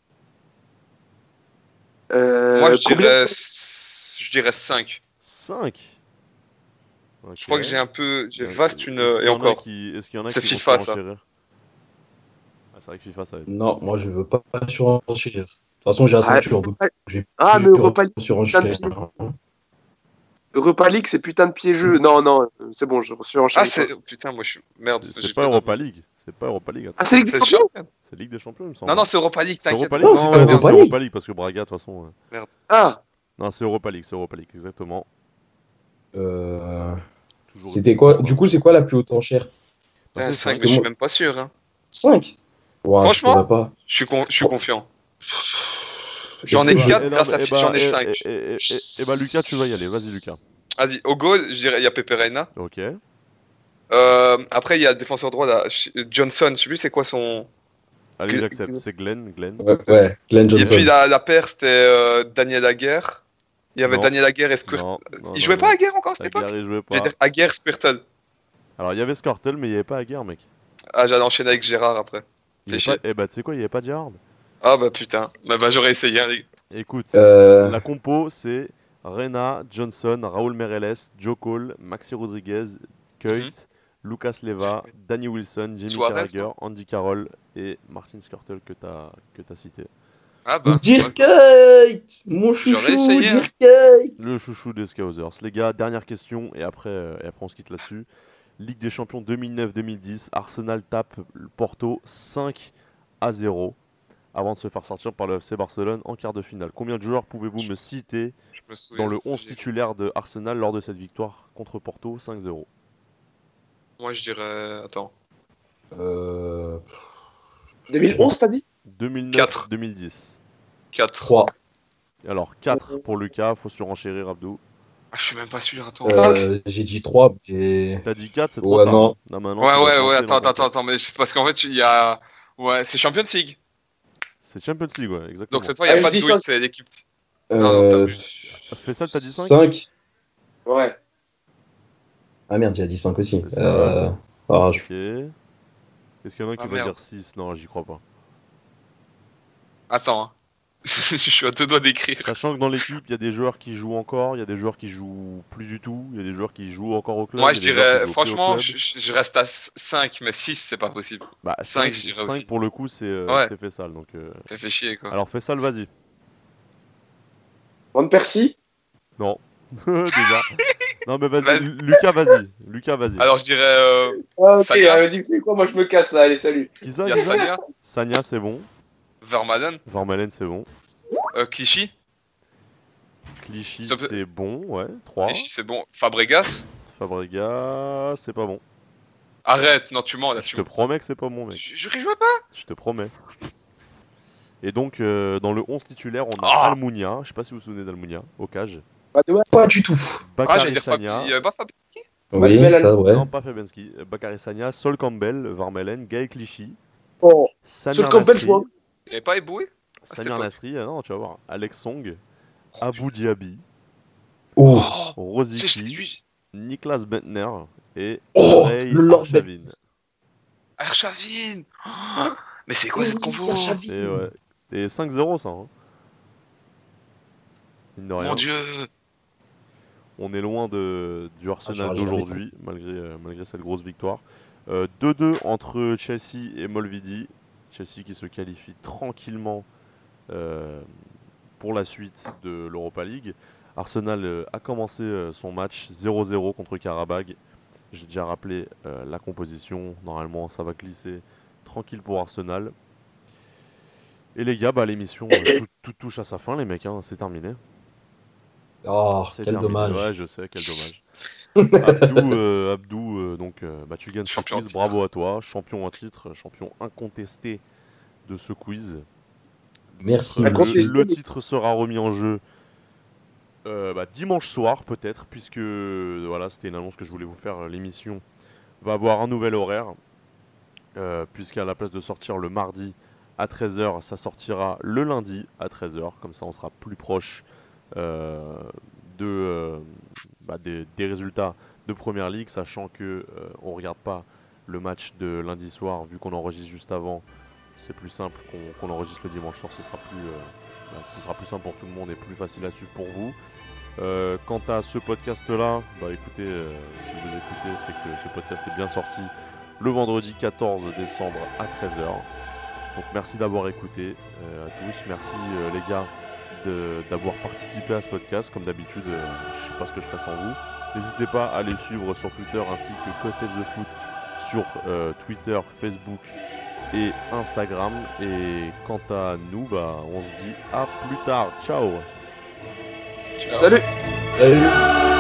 Euh, Moi, je dirais, je dirais 5. 5 Je crois que j'ai un peu. J'ai vaste une. Est-ce qu'il Et y en a encore. qui- Est-ce qu'il y en a C'est qui FIFA, ça. Ah, c'est vrai que FIFA, ça aide. Non, moi je veux pas surenchérir. De toute façon, j'ai la Ah, ceinture. Ah, mais Europa League. Europa League, c'est putain de piégeux. Non, non, c'est bon, je suis en Ah, c'est. Putain, moi, je suis. Merde. C'est- pas Europa League. C'est pas Europa League. attends. Ah, c'est Ligue des C'est Champions C'est Ligue des Champions, il me semble. Non, non, c'est Europa League, c'est t'inquiète. Europa League. Non, c'est Europa c'est League. Europa League parce que Braga, de toute façon. euh, Ah, Non, c'est Europa League, c'est Europa League, exactement. Euh, Toujours C'était quoi Du coup, c'est quoi la plus haute enchère? Bah, c'est 5, ça. mais je suis même pas sûr. Hein. 5 Franchement? pas. Je suis, con- je suis confiant. J'en ai que- Eh quatre grâce à j'en ai eh, cinq. eh, eh, eh, eh ben, Lucas, tu vas y aller. Vas-y, Lucas. Vas-y, au goal, je dirais, il y a Pepe Reina. Ok. Euh, après, il y a le défenseur droit, là, Johnson, je sais plus c'est quoi son. Allez, Gl- j'accepte. C'est Glenn. Glenn. Ouais, ouais, Glenn Et Johnson. puis la, la paire, c'était euh, Daniel Aguerre. Il y avait Non. Daniel Aguerre et Squirtle. Non, non, Il jouait pas Aguerre encore à cette époque il jouait pas. Aguerre, Squirtle. Alors, il y avait Scartel, mais il n'y avait pas Aguerre, mec. Ah, j'allais enchaîner avec Gérard après. Pas... Eh bah, tu sais quoi, il n'y avait pas Gerrard. Ah bah putain. Bah, bah j'aurais essayé. hein, Écoute, Euh, la compo, c'est Rena, Johnson, Raúl Meireles, Joe Cole, Maxi Rodriguez, Keut, Mhm. Lucas Leva, Danny Wilson, Jamie Suarez, Carragher, Andy Carroll et Martin Skrtel que tu as, que as cité. Ah bah. Dirk Kuyt Mon J'aurais chouchou, essayé, hein. Dirk Kuyt Le chouchou des Scousers. Les gars, dernière question et après, euh, et après on se quitte là-dessus. Ligue des Champions 2009-2010, Arsenal tape Porto 5 à 0 avant de se faire sortir par le FC Barcelone en quart de finale. Combien de joueurs pouvez-vous me citer me dans le de ça, 11 j'ai- titulaire de Arsenal lors de cette victoire contre Porto 5-0 Moi je dirais. Attends. Euh, 2011, t'as dit? 2009-2010. 4. 3. Alors 4 pour Lucas, faut surenchérir Abdou. Ah, je suis même pas sûr, attends. Euh, J'ai dit 3, mais. T'as dit 4, c'est trop Ouais, tard. non. Non, maintenant, ouais, ouais, ouais, attends, attends, attends, mais c'est parce qu'en fait, il y a. Ouais, c'est Champions League. C'est Champions League, ouais, exactement. Donc cette fois, il n'y Ah, a pas je de douille, c'est l'équipe. Non, non, t'as Euh. Fais ça, t'as dit 5 5 Ouais. Ah merde, j'ai dit 5 aussi. Ça. Euh, ah, je- Ok. Est-ce qu'il y en a qui Ah, va merde. dire 6 Non, j'y crois pas. Attends, hein. *laughs* je suis à deux doigts d'écrire. Sachant que dans l'équipe, il y a des joueurs qui jouent encore, il y a des joueurs qui jouent plus du tout, il y a des joueurs qui jouent encore au club. Moi, je dirais, franchement, je, je- reste à 5, mais 6, c'est pas possible. bah, cinq, 5, je dirais aussi. pour le coup, c'est euh, Ouais. Fessal. Donc, euh, Ça fait chier, quoi. Alors Fessal, vas-y. Van Persie? Non. *laughs* Déjà. non, mais vas-y. Lu- Lucas, vas-y. Lucas, vas-y. Alors, je dirais. Euh, Ah, ok, Sanya. euh, tu sais quoi, moi je me casse là, allez, salut. Qui ça, il y a qui ça Sanya, Sanya, c'est bon. Vermaelen, Vermaelen, c'est bon. euh, Clichy. Clichy, c'est bon, ouais. 3. Clichy, c'est bon. Fabregas. Fabregas, c'est pas bon. Arrête, non, tu mens, là, Je tu te mens. promets que c'est pas bon, mec. Je, je jouais pas. Je te promets. Et donc, euh, dans le 11 titulaire, on a Ah. Almunia. Je sais pas si vous vous souvenez d'Almunia, au cage. Pas de mal. Pas du tout. Ah, Bakary j'allais dire Fab... Sagna. Il y avait pas Fab... Oui, ça, ouais. Non, pas Fabianski. Bakary Sagna, Sol Campbell, Varmelen, Gaël Clichy, Samir Sol Campbell, je vois. Il avait pas éboué Samir Nasri, ah non, tu vas voir. Alex Song, Oh, Oh, c'est Rosicky, lui. Niklas Bentner et Oh, Ray Arshavin. Arshavin Oh, Mais c'est quoi cette compo Et, ouais. Et 5-0 ça. Hein. Mine de rien. Mon dieu On est loin de, du Arsenal j'aurais jamais d'aujourd'hui, malgré, euh, malgré cette grosse victoire. Euh, 2-2 entre Chelsea et Molvidi. Chelsea qui se qualifie tranquillement euh, pour la suite de l'Europa League. Arsenal euh, a commencé euh, son match 0-0 contre Karabag. J'ai déjà rappelé la composition. Normalement, ça va glisser tranquille pour Arsenal. Et les gars, bah, l'émission, *coughs* tout, tout touche à sa fin, les mecs. hein, c'est terminé. Oh, C'est quel terminé. dommage. Ouais, je sais, quel dommage. Abdou, euh, Abdou, euh, donc euh, bah, tu gagnes ce quiz, bravo à toi, champion en titre, champion incontesté de ce quiz. Merci. Le, le mais- titre sera remis en jeu euh, bah, dimanche soir peut-être, puisque voilà, c'était une annonce que je voulais vous faire. L'émission va avoir un nouvel horaire, euh, puisqu'à la place de sortir le mardi à 13h, ça sortira le lundi à 13h, comme ça on sera plus proche euh, de, euh, bah, des, résultats de Première Ligue, sachant que euh, on regarde pas le match de lundi soir, vu qu'on enregistre juste avant. C'est plus simple qu'on enregistre le dimanche soir, ce sera plus, euh, bah, ce sera plus simple pour tout le monde et plus facile à suivre pour vous. Euh, quant à ce podcast-là, bah écoutez, euh, si vous écoutez, c'est que ce podcast est bien sorti le vendredi 14 décembre à 13h. Donc merci d'avoir écouté à tous. Merci les gars d'avoir participé à ce podcast. Comme d'habitude, euh, je sais pas ce que je ferai sans vous. N'hésitez pas à les suivre sur Twitter ainsi que Code Save the Foot sur euh, Twitter, Facebook et Instagram. Et quant à nous, bah, on se dit à plus tard. Ciao Ciao. Salut Salut